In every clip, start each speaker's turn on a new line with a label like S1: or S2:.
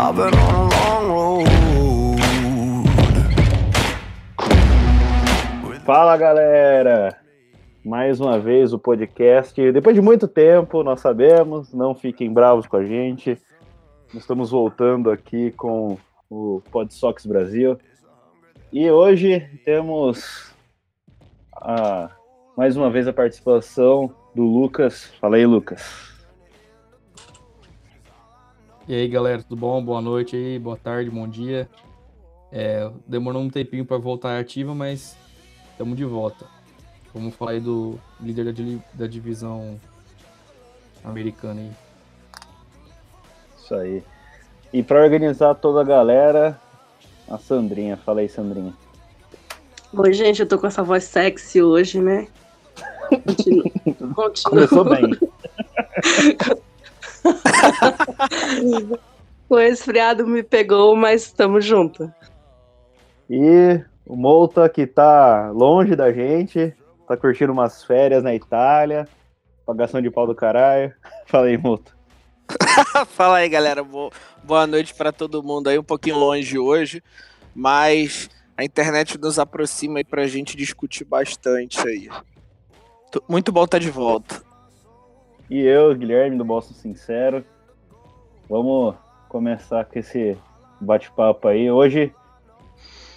S1: I've been on a long road.
S2: Fala galera! Mais uma vez o podcast. Depois de muito tempo, nós sabemos, não fiquem bravos com a gente. Estamos voltando aqui com o PodSox Brasil. E hoje temos a, mais uma vez a participação do Lucas. Fala aí, Lucas.
S3: E aí, galera, tudo bom? Boa noite aí, boa tarde, bom dia. É, demorou um tempinho para voltar ativa, mas estamos de volta. Vamos falar aí do líder da, da divisão americana aí.
S2: Isso aí. E para organizar toda a galera, a Sandrinha. Fala aí, Sandrinha.
S4: Oi, gente, eu tô com essa voz sexy hoje, né? Continua. Continua.
S2: Começou bem.
S4: o resfriado me pegou, mas estamos juntos.
S2: E o Molta, que tá longe da gente, tá curtindo umas férias na Itália, pagação de pau do caralho. Fala aí, Molta.
S5: Fala aí, galera. Boa noite para todo mundo aí, um pouquinho longe hoje, mas a internet nos aproxima aí pra gente discutir bastante aí. Muito bom estar tá de volta.
S2: E eu, Guilherme, do Boston Sincero. Vamos começar com esse bate-papo aí. Hoje,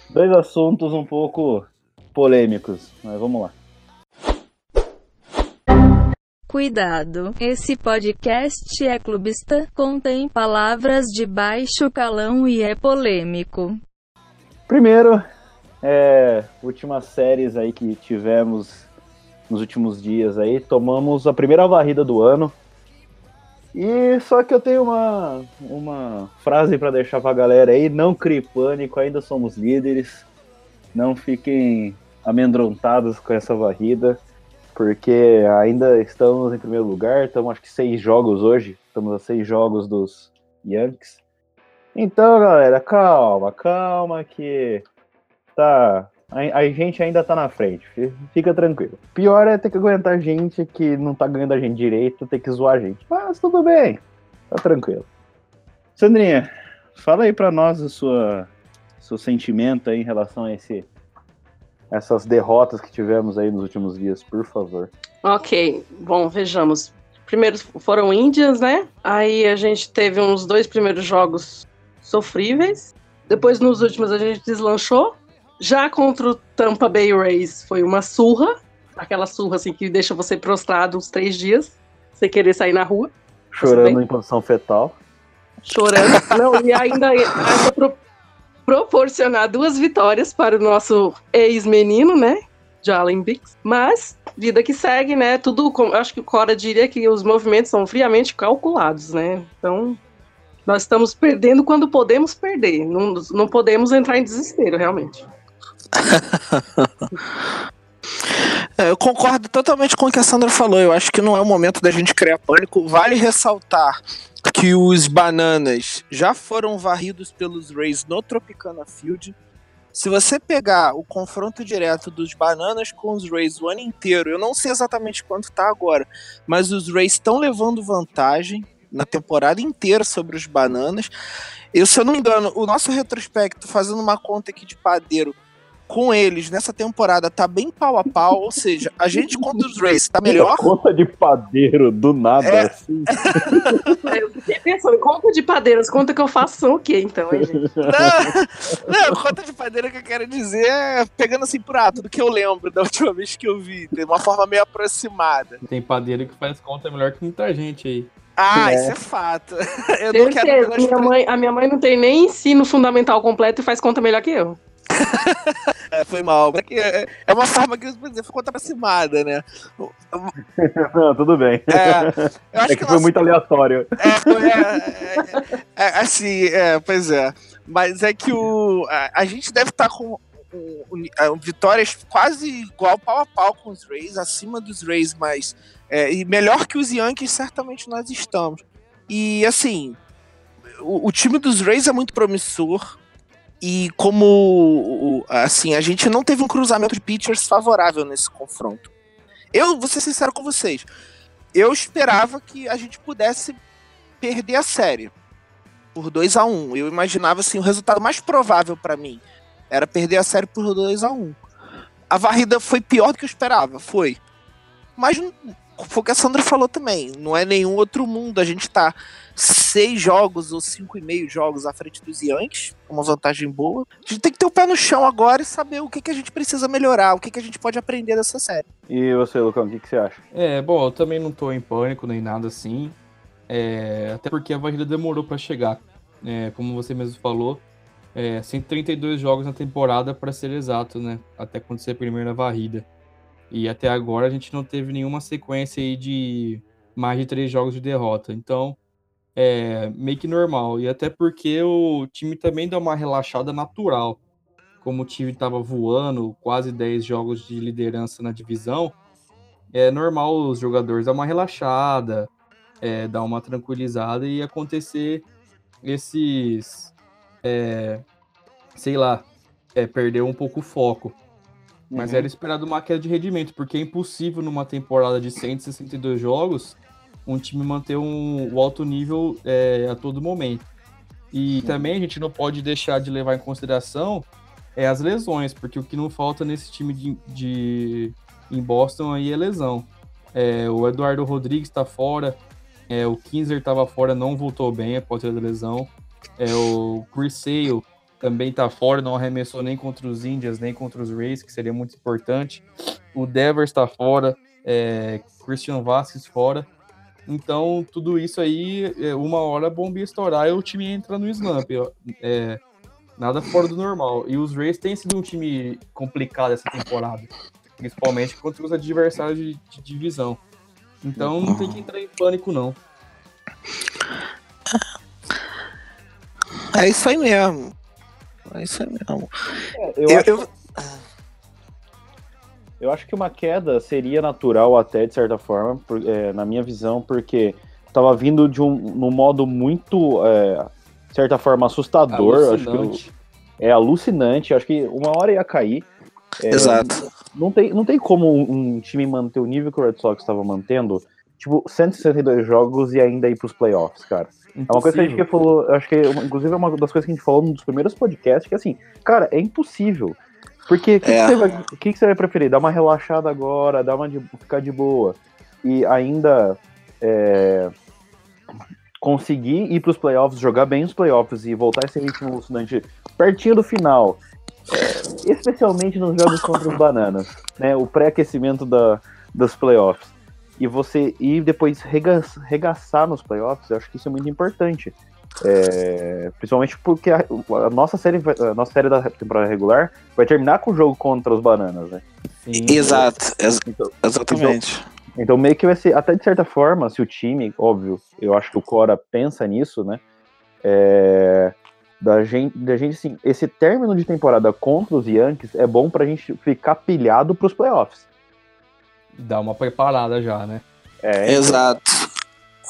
S2: dois assuntos um pouco polêmicos, mas vamos lá.
S6: Cuidado, esse podcast é clubista, contém palavras de baixo calão e é polêmico.
S2: Primeiro, é, últimas séries aí que tivemos nos últimos dias aí. Tomamos a primeira varrida do ano. E só que eu tenho uma, uma frase para deixar pra galera aí: não crie pânico, ainda somos líderes. Não fiquem amedrontados com essa varrida, porque ainda estamos em primeiro lugar. Estamos, acho que, seis jogos hoje. Estamos a seis jogos dos Yankees. Então, galera, calma, calma, que tá a, gente ainda tá na frente, fica tranquilo. Pior é ter que aguentar gente que não tá ganhando a gente direito, ter que zoar a gente. Mas tudo bem, tá tranquilo. Sandrinha, fala aí pra nós o sua, seu sentimento aí em relação a esse, essas derrotas que tivemos aí nos últimos dias, por favor.
S4: Ok, bom, vejamos. Primeiro foram Índias, né? Aí a gente teve uns dois primeiros jogos sofríveis. Depois, nos últimos, a gente deslanchou. Já contra o Tampa Bay Rays foi uma surra, aquela surra assim que deixa você prostrado uns três dias, sem querer sair na rua.
S2: Chorando em posição fetal.
S4: Chorando. Não, e ainda, ainda pro, proporcionar duas vitórias para o nosso ex-menino, né? Jalen Bix. Mas, vida que segue, né? Tudo, acho que o Cora diria que os movimentos são friamente calculados, né? Então, nós estamos perdendo quando podemos perder. Não, não podemos entrar em desespero, realmente.
S5: É, eu concordo totalmente com o que a Sandra falou. Eu acho que não é o momento da gente criar pânico. Vale ressaltar que os bananas já foram varridos pelos Rays no Tropicana Field. Se você pegar o confronto direto dos bananas com os Rays o ano inteiro, eu não sei exatamente quanto está agora, mas os Rays estão levando vantagem na temporada inteira sobre os bananas. Eu, se eu não me engano, o nosso retrospecto, fazendo uma conta aqui de padeiro, com eles nessa temporada tá bem pau a pau, ou seja, a gente contra os Rays tá melhor.
S2: Conta de padeiro, do nada, é. assim.
S4: Eu fiquei pensando, conta de padeiros, conta que eu faço são o quê, então, hein, gente?
S5: Não, não, conta de padeiro que eu quero dizer é pegando assim por ato do que eu lembro da última vez que eu vi, de uma forma meio aproximada.
S3: Tem padeiro que faz conta melhor que muita gente aí.
S5: Ah, é. isso é fato.
S4: Eu não quero minha mãe, a minha mãe não tem nem ensino fundamental completo e faz conta melhor que eu.
S5: é, foi mal. É, é uma forma que você foi conta aproximada, né?
S2: Não, tudo bem. É, é que, que, foi nossa... muito aleatório.
S5: É, é, é, assim, é, pois é. Mas é que o, a, a gente deve estar tá com um, vitórias quase igual pau a pau com os Rays, acima dos Rays, mas é, e melhor que os Yankees, certamente nós estamos. E assim, o, o time dos Rays é muito promissor. E como assim, a gente não teve um cruzamento de pitchers favorável nesse confronto. Eu vou ser sincero com vocês. Eu esperava que a gente pudesse perder a série. por 2 a 1 Eu imaginava assim, o resultado mais provável para mim era perder a série por 2 a 1 A varrida foi pior do que eu esperava, foi. Mas foi o que a Sandra falou também, não é nenhum outro mundo. A gente tá seis jogos ou cinco e meio jogos à frente dos Yankees, uma vantagem boa. A gente tem que ter o pé no chão agora e saber o que, que a gente precisa melhorar, o que, que a gente pode aprender dessa série.
S2: E você, Lucão, o que, que você acha?
S3: É, bom, eu também não tô em pânico nem nada assim. É, até porque a varrida demorou para chegar. É, como você mesmo falou, é, 132 jogos na temporada, para ser exato, né? Até acontecer a primeira varrida. E até agora a gente não teve nenhuma sequência aí de mais de três jogos de derrota. Então, é meio que normal. E até porque o time também dá uma relaxada natural. Como o time estava voando, quase 10 jogos de liderança na divisão, é normal os jogadores dar uma relaxada, é, dar uma tranquilizada e acontecer esses, é, sei lá, é, perder um pouco o foco. Mas
S2: Uhum.
S3: era esperado uma queda de rendimento, porque é impossível numa temporada de 162 jogos um time manter um, o alto nível é, a todo momento. E também a gente não pode deixar de levar em consideração é, as lesões, porque o que não falta nesse time de, de em Boston aí é lesão. É, o Eduardo Rodrigues está fora, é, o Kinzer estava fora, não voltou bem após a lesão. É, o Chris Sale também está fora, não arremessou nem contra os Indians, nem contra os Rays, que seria muito importante. O Devers está fora, é, Christian Vasquez fora. Então, tudo isso aí, é, uma hora a bomba estourar e o time entra no slump. É, nada fora do normal. E os Rays têm sido um time complicado essa temporada. Principalmente contra os adversários de, de divisão. Então, não tem que entrar em pânico, não.
S5: É isso aí mesmo. É isso aí mesmo.
S2: Eu,
S5: Eu,
S2: acho,
S5: eu-
S2: eu acho que uma queda seria natural até, de certa forma, por- é, na minha visão, porque tava vindo de um no modo muito, é, de certa forma, assustador. Acho que é alucinante. Acho que uma hora ia cair. É,
S5: Exato.
S2: Não tem, não tem como um, um time manter o nível que o Red Sox estava mantendo, tipo, 162 jogos e ainda ir pros playoffs, cara. É uma coisa que a gente
S3: Impossível.
S2: falou, acho que, uma- inclusive, é uma das coisas que a gente falou num dos primeiros podcasts, que assim, cara, é impossível. Porque o que,
S5: É.
S2: que você vai, que que você vai preferir? Dar uma relaxada agora, dar uma de, ficar de boa e ainda é, conseguir ir pros playoffs, jogar bem os playoffs e voltar esse ritmo alucinante pertinho do final. é, especialmente nos jogos contra os bananas, né? O pré-aquecimento da, dos playoffs. E você ir depois rega- regaçar nos playoffs, eu acho que isso é muito importante. É, principalmente porque a, a nossa série, a nossa série da temporada regular vai terminar com o jogo contra os bananas, né?
S3: Sim.
S5: Exato, ex-
S2: Então,
S5: exatamente.
S2: então meio que vai ser, até de certa forma, se o time, óbvio, eu acho que o Cora pensa nisso, né? É, da gente, da gente assim, esse término de temporada contra os Yankees é bom pra gente ficar pilhado pros playoffs.
S3: Dá uma preparada já, né?
S2: É,
S5: Exato.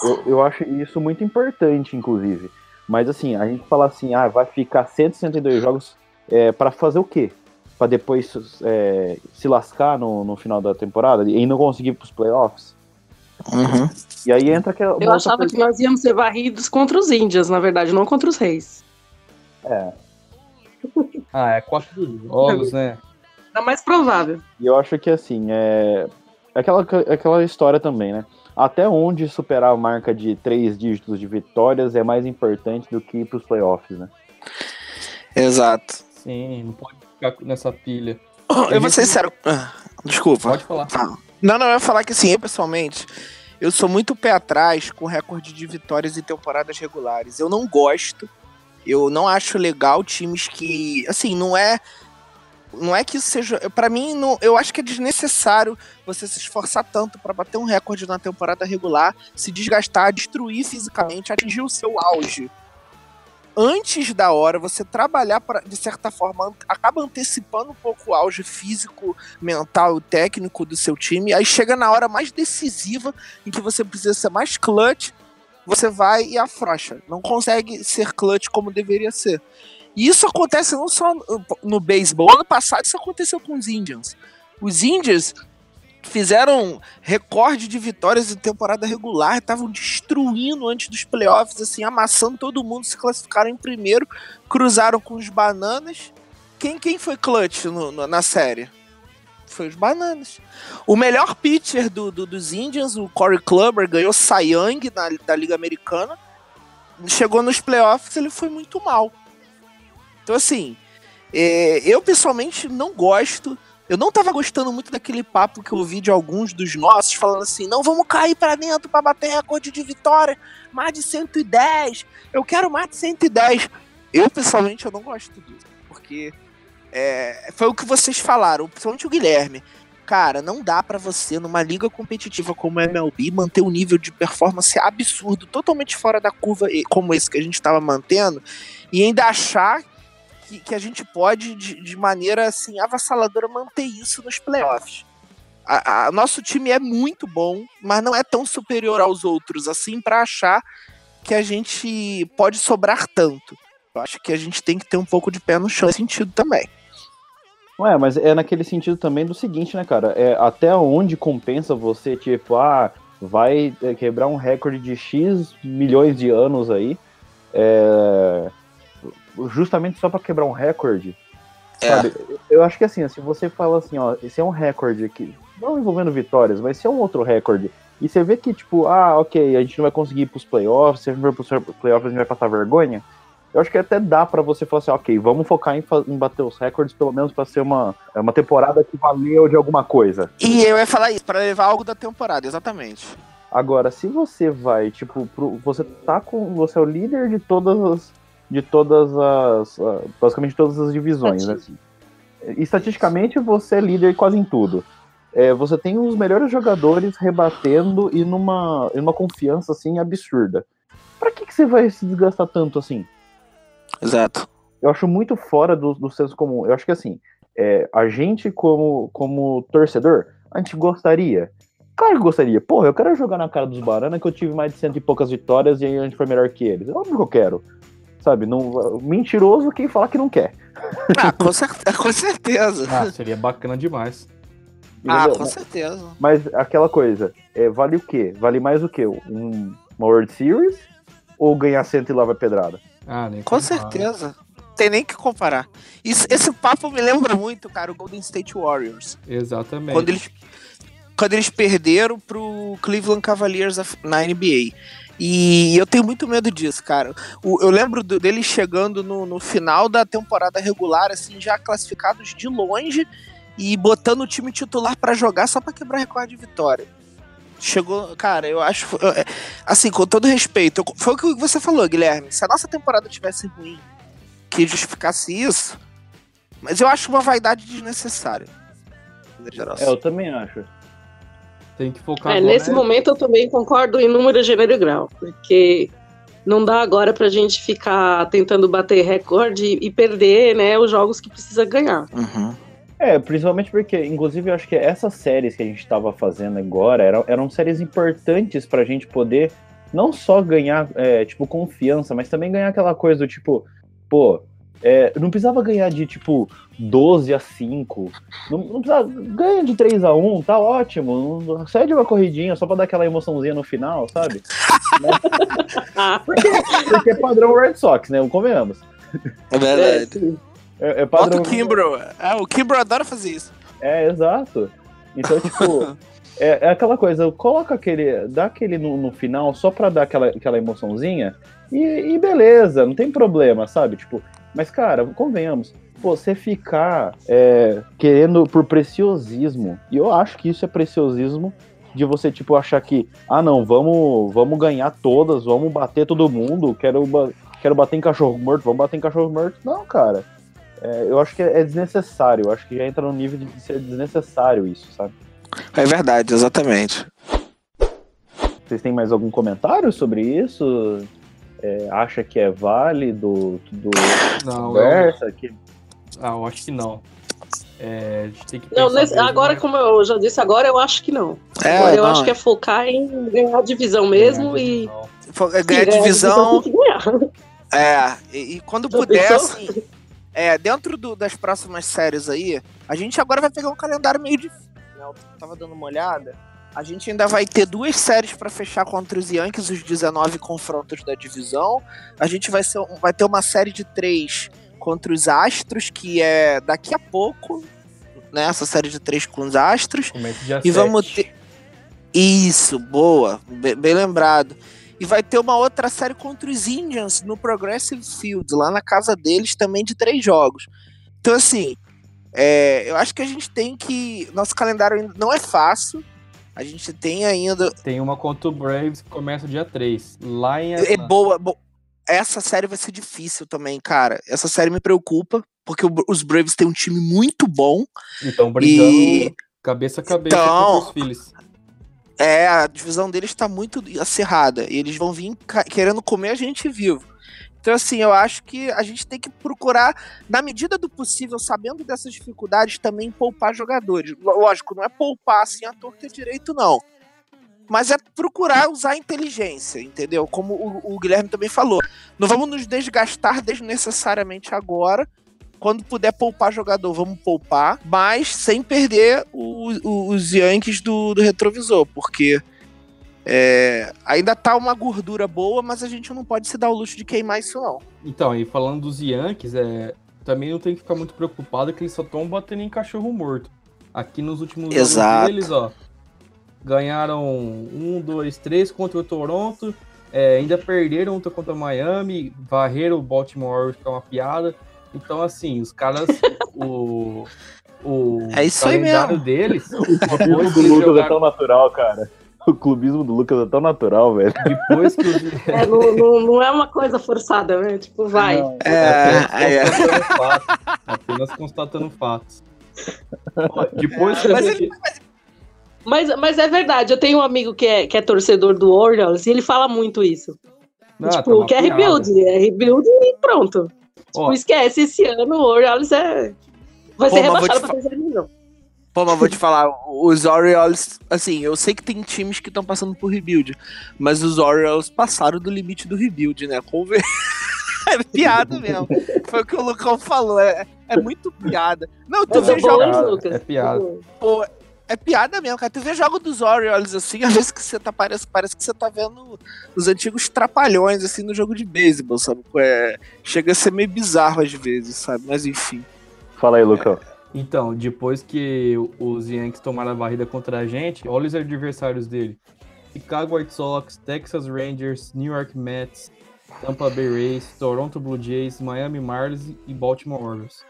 S2: Eu, eu acho isso muito importante, inclusive. Mas assim, a gente fala assim, ah, vai ficar 162 jogos é, para fazer o quê? Pra depois é, se lascar no, no final da temporada e não conseguir ir pros playoffs?
S5: Uhum.
S2: E aí entra aquela.
S4: Eu achava que nós íamos ser varridos contra os índios, na verdade, não contra os reis.
S2: É,
S3: Ah, é quatro jogos, né?
S4: Era mais provável.
S2: e eu acho que assim, é. É Aquela, aquela história também, né? Até onde superar a marca de três dígitos de vitórias é mais importante do que ir pros playoffs, né?
S5: Exato.
S3: Sim, não pode ficar nessa pilha.
S5: Eu vou ser sincero. Ah, Desculpa.
S3: Pode falar.
S5: Não, não, eu ia falar que assim, eu pessoalmente, eu sou muito pé atrás com recorde de vitórias em temporadas regulares. Eu não gosto, eu não acho legal times que, assim, não é não é que isso seja, Pra mim, não, eu acho que é desnecessário você se esforçar tanto pra bater um recorde na temporada regular, se desgastar, destruir fisicamente, atingir o seu auge. Antes da hora, você trabalhar para de certa forma acaba antecipando um pouco o auge físico, mental e técnico do seu time. Aí chega na hora mais decisiva, em que você precisa ser mais clutch, você vai e afrouxa. Não consegue ser clutch como deveria ser. E isso acontece não só no, no beisebol. Ano passado isso aconteceu com os Indians. Os Indians fizeram recorde de vitórias em temporada regular, estavam destruindo antes dos playoffs, assim, amassando todo mundo, se classificaram em primeiro, cruzaram com os bananas. Quem, quem foi clutch no- no- na série? Foi os bananas. O melhor pitcher do, do- dos Indians, o Corey Kluber, ganhou Cy Young na, da Liga Americana. Chegou nos playoffs, ele foi muito mal. Então, assim, é, eu pessoalmente não gosto. Eu não tava gostando muito daquele papo que eu ouvi de alguns dos nossos falando assim: não vamos cair pra dentro pra bater recorde de vitória, mais de 110. Eu quero mais de 110. Eu pessoalmente eu não gosto disso, porque é, foi o que vocês falaram, principalmente o Guilherme. Cara, não dá pra você, numa liga competitiva como a MLB, manter um nível de performance absurdo, totalmente fora da curva, como esse que a gente tava mantendo, e ainda achar que, que a gente pode, de, de maneira assim, avassaladora, manter isso nos playoffs. A, a- nosso time é muito bom, mas não é tão superior aos outros assim pra achar que a gente pode sobrar tanto. Eu acho que a gente tem que ter um pouco de pé no chão nesse sentido também.
S2: Ué, mas é naquele sentido também do seguinte, né, cara? É até onde compensa você, tipo, ah, vai é, quebrar um recorde de X milhões de anos aí, é, justamente só pra quebrar um recorde,
S5: É.
S2: sabe? Eu acho que assim, se você fala assim, ó, esse é um recorde aqui, não envolvendo vitórias, mas se é um outro recorde, e você vê que, tipo, ah, ok, a gente não vai conseguir ir pros playoffs, se a gente for pros playoffs a gente vai passar vergonha, eu acho que até dá pra você falar assim, ok, vamos focar em, em bater os recordes, pelo menos pra ser uma, é uma temporada que valeu de alguma coisa.
S5: E eu ia falar isso, pra levar algo da temporada, exatamente.
S2: Agora, se você vai, tipo, pro- você tá com. Você é o líder de todas as. De todas as. Basicamente todas as divisões, né? assim. Estatisticamente, você é líder quase em tudo. É, você tem os melhores jogadores rebatendo e numa, em uma confiança assim absurda. Pra que, que você vai se desgastar tanto assim?
S5: Exato.
S2: eu acho muito fora do, do senso comum. Eu acho que assim, é, a gente como, como torcedor, a gente gostaria. Claro que gostaria. Porra, eu quero jogar na cara dos Barana que eu tive mais de cento e poucas vitórias e aí a gente foi melhor que eles. É óbvio que eu quero. Sabe, não, mentiroso quem falar que não quer.
S5: Ah, com, cer- com certeza.
S3: Ah, seria bacana demais.
S5: Ah,
S2: entendeu?
S5: com certeza.
S2: Mas aquela coisa, é, vale o quê? Vale mais o quê? Um, uma World Series? Ou ganhar cento e lá vai pedrada?
S3: Ah, nem
S5: Com certeza. Tem nem que comparar. Isso- esse papo me lembra muito, cara, o Golden State Warriors.
S3: Exatamente.
S5: Quando eles, quando eles perderam pro Cleveland Cavaliers na NBA. E eu tenho muito medo disso, cara. O- eu lembro do- deles chegando no, no final da temporada regular, assim, já classificados de longe e botando o time titular pra jogar só pra quebrar recorde de vitória. Chegou, cara, eu acho. é, Assim, com todo respeito, foi o que você falou, Guilherme. Se a nossa temporada tivesse ruim, que justificasse isso, mas eu acho uma vaidade desnecessária.
S2: É, eu também acho.
S3: Tem que focar
S4: É,
S3: agora,
S4: nesse
S3: né?
S4: momento eu também concordo em número, gênero e grau, porque não dá agora pra gente ficar tentando bater recorde e, perder, né, os jogos que precisa ganhar.
S5: Uhum.
S2: É, principalmente porque, inclusive, eu acho que essas séries que a gente tava fazendo agora eram, eram séries importantes pra gente poder não só ganhar, é, tipo, confiança, mas também ganhar aquela coisa do tipo, pô, é, não precisava ganhar de, tipo, 12 a 5. Não, não precisava. Ganha de 3 a 1, tá ótimo. Cede uma corridinha só pra dar aquela emoçãozinha no final, sabe?
S4: Ah,
S2: Porque é padrão Red Sox, né? Convenhamos.
S5: É
S4: é,
S5: verdade.
S2: É, é
S5: Bota
S2: padrão.
S5: o Kimbro. É, o Kimbro adora fazer isso.
S2: É, exato. Então, tipo, é, é aquela coisa, coloca aquele. dá aquele no, no final só pra dar aquela, aquela emoçãozinha e, e beleza, não tem problema, sabe? Tipo, mas cara, convenhamos, você ficar é, querendo por preciosismo, e eu acho que isso é preciosismo de você, tipo, achar que, ah não, vamos, vamos ganhar todas, vamos bater todo mundo, quero, quero bater em cachorro morto, vamos bater em cachorro morto. Não, cara. É, eu acho que é desnecessário, eu acho que já entra no nível de ser desnecessário isso, sabe?
S5: É verdade, exatamente.
S2: Vocês têm mais algum comentário sobre isso? É, acha que é válido? Do
S3: Não, eu,
S2: conversa? Que...
S3: ah, eu acho que não. É, a gente tem que
S4: Não, nesse- agora,
S3: né?
S4: como eu já disse, agora eu acho que não.
S5: É,
S4: agora eu
S5: não,
S4: acho que é focar em ganhar a divisão mesmo e.
S3: Não.
S5: É ganhar
S4: ganhar a
S5: divisão.
S4: ganhar.
S5: É, e, e quando
S4: Já
S5: puder,
S4: pensou?
S5: assim. É, dentro do- das próximas séries aí, a gente agora vai pegar um calendário meio difícil. né? Eu tava dando uma olhada. A gente ainda vai ter duas séries pra fechar contra os Yankees, os 19 confrontos da divisão. A gente vai, ser, vai ter uma série de três contra os Astros, que é daqui a pouco, né? Essa série de três com os Astros.
S3: Dia
S5: E vamos
S3: 7.
S5: ter. Isso, boa, be- bem lembrado. E vai ter uma outra série contra os Indians no Progressive Field, lá na casa deles, também de três jogos. Então, assim, é, eu acho que a gente tem que. Nosso calendário ainda não é fácil. A gente tem ainda.
S3: Tem uma contra o Braves que começa dia 3. Lá em
S5: É boa. bo- Essa série vai ser difícil também, cara. Essa série me preocupa, porque o- os Braves têm um time muito bom.
S3: Então, brigando
S5: E-
S3: cabeça a cabeça
S5: Então-
S3: contra os Phillies.
S5: É, a divisão deles está muito acirrada. E eles vão vir querendo comer a gente vivo. Então, assim, eu acho que a gente tem que procurar, na medida do possível, sabendo dessas dificuldades, também poupar jogadores. Lógico, não é poupar assim a torta direito, não. Mas é procurar usar a inteligência, entendeu? Como o, o Guilherme também falou. Não vamos nos desgastar desnecessariamente agora. Quando puder poupar jogador, vamos poupar, mas sem perder o- o- os Yankees do, do retrovisor, porque é, ainda tá uma gordura boa, mas a gente não pode se dar o luxo de queimar isso, não.
S3: Então, e falando dos Yankees, é, também não tem que ficar muito preocupado que eles só estão batendo em cachorro morto. Aqui nos últimos
S5: Exato.
S3: deles, ó, ganharam um, dois, três contra o Toronto, é, ainda perderam outra contra o Miami, varreram o Baltimore que é uma piada. Então, assim, os caras, o, o
S5: É isso aí mesmo.
S3: deles,
S2: O
S3: que
S2: do
S3: eles
S2: Lucas é
S3: jogaram,
S2: tão natural, cara. O clubismo do Lucas é tão natural, velho.
S3: depois que
S4: É, não, não, não é uma coisa forçada, né? Tipo, vai.
S5: É,
S3: apenas constatando fatos. Apenas constatando fatos. Ó, Depois que a
S5: Mas
S3: gente-
S4: Mas, mas é verdade, eu tenho um amigo que é, que é torcedor do Orioles e ele fala muito isso.
S3: Ah, tá
S4: tipo,
S3: uma
S4: que é rebuild, é rebuild e pronto.
S3: Ó,
S4: Tipo, esquece, esse ano o Orioles é... vai
S5: Pô,
S4: ser rebaixado pra terceira.
S5: Pô, mas vou te falar, os Orioles, assim, eu sei que tem times que estão passando por rebuild, mas os Orioles passaram do limite do rebuild, né? Conver... é piada mesmo. Foi o que o Lucão falou, é, é muito piada. Não, tu
S4: Mas
S5: vê
S4: é
S5: jogos
S3: é piada.
S5: Pô, é piada mesmo, cara. Tu vê jogo dos Orioles, assim, às vezes que você tá, parece, parece que você tá vendo os antigos trapalhões, assim, no jogo de beisebol, sabe? É, chega a ser meio bizarro às vezes, sabe? Mas enfim.
S2: Fala aí, Lucão.
S3: Então, depois que os Yankees tomaram a varrida contra a gente, olha os adversários dele. Chicago White Sox, Texas Rangers, New York Mets, Tampa Bay Rays, Toronto Blue Jays, Miami Marlins e Baltimore Orioles.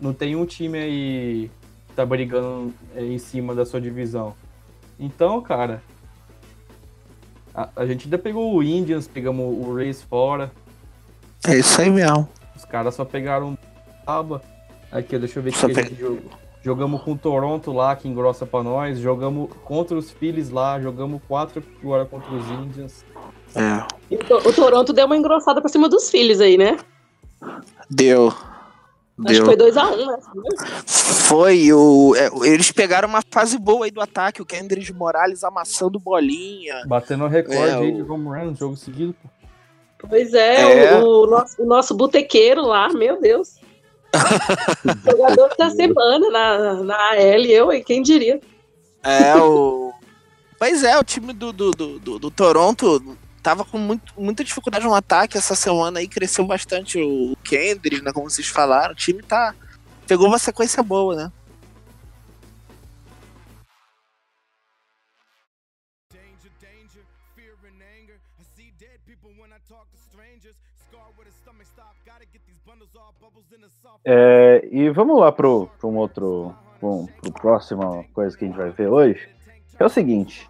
S3: Não tem um time aí que tá brigando é, em cima da sua divisão. Então, cara, a, a gente ainda pegou o Indians, pegamos o Rays fora.
S5: É isso aí mesmo.
S3: Os caras só pegaram aba. Aqui, deixa eu ver
S5: Só
S3: que a gente jogou. Jogamos com o Toronto lá, que engrossa pra nós. Jogamos contra os Phillies lá. Jogamos quatro agora contra os Indians.
S5: É.
S4: E o, To- o Toronto deu uma engrossada pra cima dos filhos aí, né?
S5: Deu.
S4: Acho que
S5: Deu.
S4: foi 2x1, né?
S5: Foi o. é, eles pegaram uma fase boa aí do ataque, o Kendrick Morales amassando bolinha.
S3: Batendo o recorde
S5: É,
S3: aí
S5: o-
S3: de home run no jogo seguido. pô.
S4: Pois é,
S5: É.
S4: O, o nosso, o nosso botequeiro lá, meu Deus. Jogador da semana na, na AL, eu, e quem diria?
S5: É, o. Pois é, o time do, do, do, do- do Toronto tava com muito, muita dificuldade no ataque essa semana aí, cresceu bastante o Kendrick, né? Como vocês falaram. O time tá. Pegou uma sequência boa, né?
S2: É, e vamos lá pro, pro um outro. Pro, pro próxima coisa que a gente vai ver hoje. É o seguinte.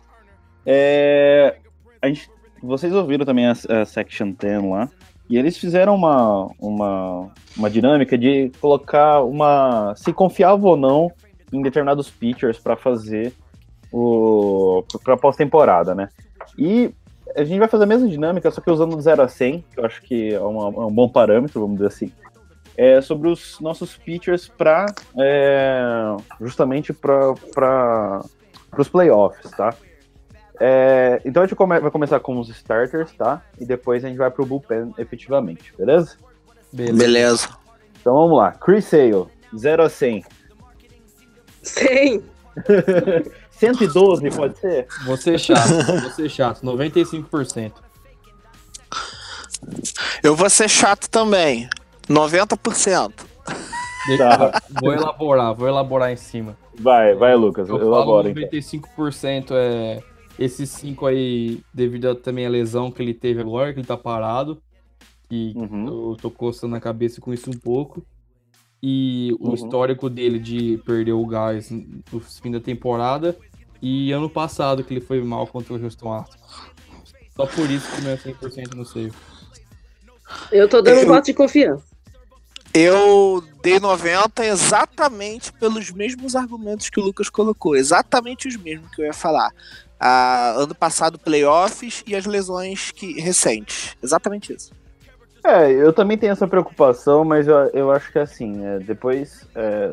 S2: É, a gente, vocês ouviram também a, a Section 10 lá. E eles fizeram uma, uma, uma dinâmica de colocar uma. se confiava ou não em determinados pitchers para fazer o. pra pós-temporada, né? E a gente vai fazer a mesma dinâmica, só que usando do 0 a 100, que eu acho que é, uma- é um bom parâmetro, vamos dizer assim é, sobre os nossos features para justamente para os playoffs, tá? É, então a gente come- vai começar com os starters, tá? E depois a gente vai pro bullpen efetivamente, beleza?
S3: Beleza.
S5: Beleza.
S2: Então vamos lá. Chris Sale, 0 a 100.
S4: 100.
S2: 112, pode ser?
S3: Você chato, você chato, 95%.
S5: Eu vou ser chato também. 90%.
S3: Deixa,
S2: Tá.
S3: Vou elaborar, vou elaborar em cima.
S2: Vai, vai, Lucas.
S3: Eu
S2: Elabora,
S3: falo
S2: então.
S3: 95% é esses 5 aí, devido a, também à lesão que ele teve agora, que ele tá parado. Que
S2: Uhum.
S3: eu tô coçando a cabeça com isso um pouco. E o
S2: Uhum.
S3: histórico dele de perder o gás no fim da temporada. E ano passado, que ele foi mal contra o Houston Astros. Só por isso que não é 100% no save.
S4: Eu tô dando um
S5: Eu-
S4: voto de confiança.
S5: Eu dei 90 exatamente pelos mesmos argumentos que o Lucas colocou. Exatamente os mesmos que eu ia falar. Ah, ano passado, playoffs e as lesões que, recentes. Exatamente isso.
S2: É, eu também tenho essa preocupação, mas eu, eu acho que assim, é, depois, é,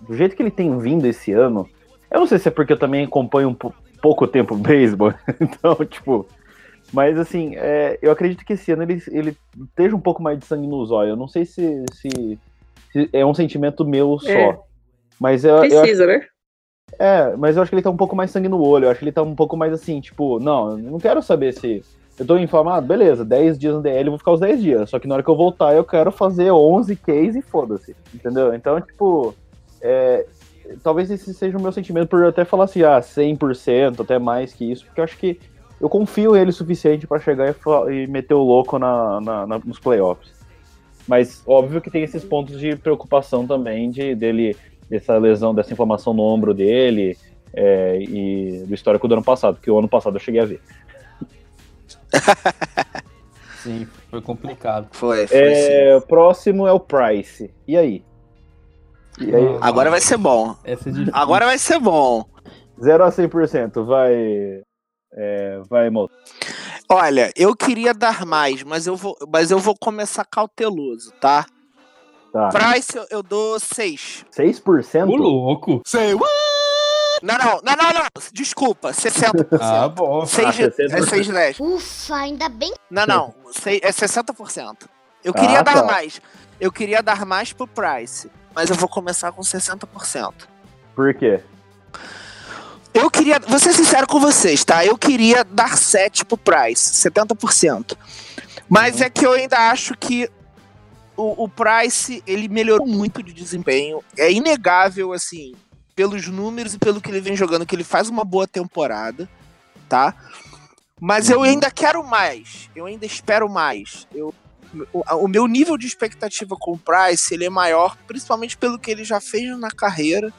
S2: do jeito que ele tem vindo esse ano, eu não sei se é porque eu também acompanho um pou- pouco tempo o beisebol, então, tipo, mas assim, é, eu acredito que esse ano ele, ele esteja um pouco mais de sangue no zóio. Eu não sei se, se, se é um sentimento meu só,
S4: É.
S2: mas eu, eu acho
S4: Precisa, né?
S2: é, mas eu acho que ele tá um pouco mais sangue no olho. Eu acho que ele tá um pouco mais assim, tipo, não, eu não quero saber se. Eu tô inflamado, beleza, 10 dias no DL, eu vou ficar os 10 dias. Só que na hora que eu voltar, eu quero fazer 11 case e foda-se. Entendeu? Então, tipo, é, talvez esse seja o meu sentimento por até falar assim, ah, 100%, até mais que isso, porque eu acho que eu confio nele o suficiente pra chegar e, e meter o louco na, na- na- nos playoffs. Mas óbvio que tem esses pontos de preocupação também de dele dessa lesão, dessa inflamação no ombro dele é, e do histórico do ano passado, porque o ano passado eu cheguei a ver.
S3: Sim, foi complicado.
S5: Foi, foi.
S2: É, o próximo é o Price. E aí? E aí?
S5: Agora vai ser bom.
S3: Essa é difícil.
S5: Agora vai ser bom.
S2: 0 a 100%, vai. É, vai, moço.
S5: Olha, eu queria dar mais, mas eu vou, mas eu vou começar cauteloso, tá?
S2: Tá.
S5: Price eu, eu dou 6.
S2: 6%?
S3: Ô, louco!
S5: Não, não, não, não, não. Desculpa, 60%.
S3: Ah, bom.
S5: 6 de,
S2: Ah, 60%.
S5: é 6 de 10.
S7: Ufa, ainda bem
S5: Não, não. sei- É 60%. Eu queria
S2: Ah,
S5: dar
S2: tá.
S5: mais. Eu queria dar mais pro Price. Mas eu vou começar com 60%.
S2: Por quê?
S5: Eu queria. Vou ser sincero com vocês, tá? Eu queria dar 7 pro Price, 70%. Mas é que eu ainda acho que o, o Price, ele melhorou muito de desempenho. É inegável, assim, pelos números e pelo que ele vem jogando, que ele faz uma boa temporada, tá? Mas eu ainda quero mais. Eu ainda espero mais. Eu, o, o meu nível de expectativa com o Price, ele é maior, principalmente pelo que ele já fez na carreira,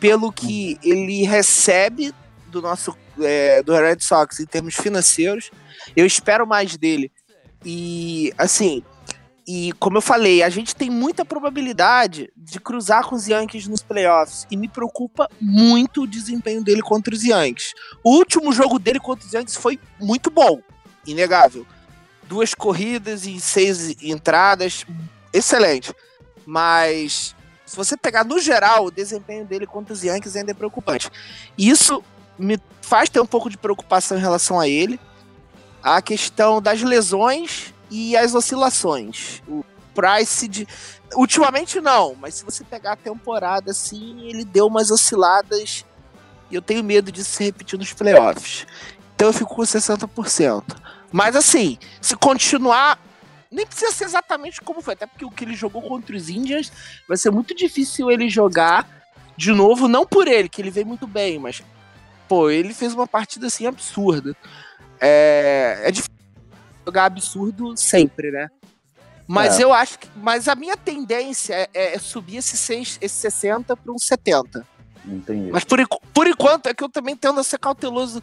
S5: pelo que ele recebe do nosso é, do Red Sox em termos financeiros. Eu espero mais dele. E assim, e como eu falei, a gente tem muita probabilidade de cruzar com os Yankees nos playoffs. E me preocupa muito o desempenho dele contra os Yankees. O último jogo dele contra os Yankees foi muito bom, inegável. Duas corridas e seis entradas, excelente. Mas se você pegar no geral, o desempenho dele contra os Yankees ainda é preocupante. Isso me faz ter um pouco de preocupação em relação a ele. A questão das lesões e as oscilações. O Price de. Ultimamente não, mas se você pegar a temporada assim, ele deu umas osciladas e eu tenho medo disso se repetir nos playoffs. Então eu fico com 60%. Mas assim, se continuar. Nem precisa ser exatamente como foi, até porque o que ele jogou contra os Indians vai ser muito difícil ele jogar de novo, não por ele, que ele veio muito bem, mas pô, ele fez uma partida assim absurda. É, é difícil jogar absurdo sempre, né? Mas
S2: É.
S5: eu acho que. Mas a minha tendência é, é subir esse, seis, esse 60 para um 70.
S2: Entendi.
S5: Mas por, por enquanto é que eu também tendo a ser cauteloso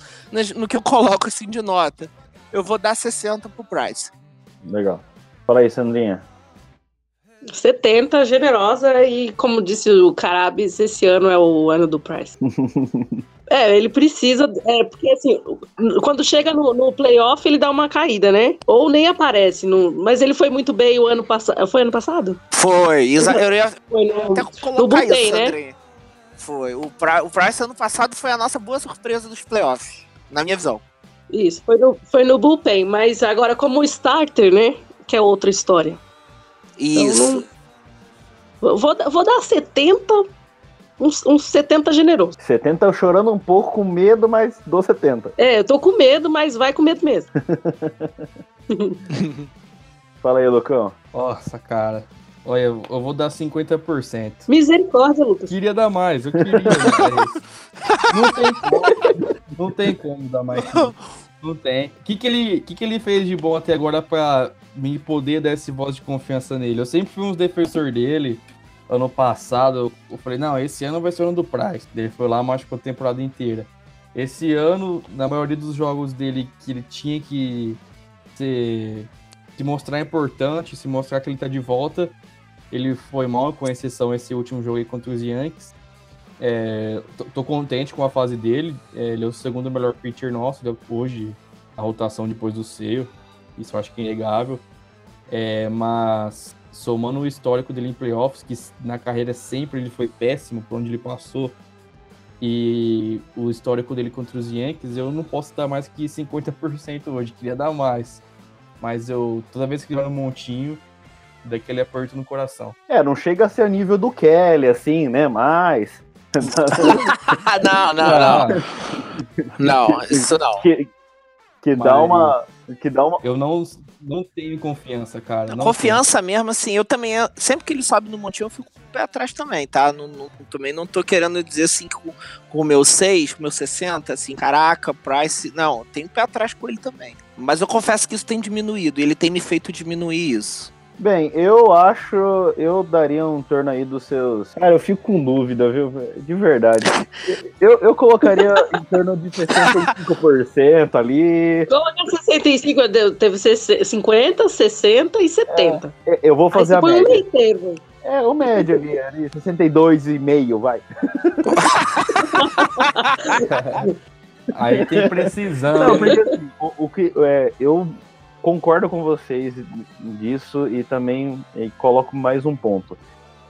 S5: no que eu coloco assim de nota. Eu vou dar 60 pro Price.
S2: Legal. Fala aí, Sandrinha.
S4: 70, generosa, e como disse o Carabes, esse ano é o ano do Price. É, ele precisa. É, porque assim, quando chega no, no playoff, ele dá uma caída, né? Ou nem aparece. No, mas ele foi muito bem o ano passado. Foi ano passado?
S5: Foi, exa- eu ia
S4: Foi no,
S5: até colocar isso,
S4: né?
S5: André. Foi. O, Pri- o Price ano passado foi a nossa boa surpresa dos playoffs, na minha visão.
S4: Isso, foi no, foi no bullpen. Mas agora, como starter, né? Que é outra história. Então,
S5: Isso.
S4: não- vou, dar- vou dar 70, uns, uns 70 generoso.
S2: 70 eu chorando um pouco com medo, mas dou 70.
S4: É, eu tô com medo, mas vai com medo mesmo.
S2: Fala aí, Lucão.
S3: Nossa, cara. Olha, eu eu vou dar 50%.
S4: Misericórdia, Lucas.
S3: Queria dar mais, eu queria dar mais. Não tem como. Não tem como dar mais. Não tem. O que, que, ele, que, que ele fez de bom até agora pra me poder dar esse voz de confiança nele? Eu sempre fui um defensor dele. Ano passado, eu- falei, não, esse ano vai ser o ano do Price. Ele foi lá, machucou a temporada inteira. Esse ano, na maioria dos jogos dele, que ele tinha que ser, se mostrar importante, se mostrar que ele tá de volta, ele foi mal, com exceção esse último jogo aí contra os Yankees. É, tô, tô contente com a fase dele. É, ele é o segundo melhor pitcher nosso né, hoje, a rotação depois do Sale. Isso eu acho que é inegável. É, mas somando o histórico dele em playoffs, que na carreira sempre ele foi péssimo por onde ele passou, e o histórico dele contra os Yankees, eu não posso dar mais que 50% hoje. Queria dar mais. Mas eu, toda vez que ele vai no montinho, dá aquele aperto no coração.
S2: É, não chega a ser a nível do Kelly, assim, né? Mas.
S5: Não, não, não. Não, isso não.
S2: que, que dá
S3: Mas-
S2: uma. Que dá uma.
S3: Eu não, não tenho confiança, cara. não
S5: Confiança mesmo, assim, eu também, sempre que ele sobe no montinho, eu fico com o pé atrás também, tá? Não, não- também não tô querendo dizer assim com, com o meu 6, com o meu 60, assim, caraca, Price. Não, tem pé atrás com ele também. Mas eu confesso que isso tem diminuído, e ele tem me feito diminuir isso.
S2: Bem, eu acho. Eu daria um torno aí dos seus. Cara, eu fico com dúvida, viu? De verdade. Eu, eu colocaria em torno de 65% ali.
S4: Coloca 65, deu- teve 50, 60 e 70.
S2: É, Eu vou
S4: Aí
S2: fazer
S4: você
S2: a
S4: um
S2: média.
S4: meio termo.
S2: É, o médio ali, ali 62,5, vai.
S3: Aí tem precisão.
S2: Não, porque assim, o, o que é, eu concordo com vocês disso e também eh, coloco mais um ponto.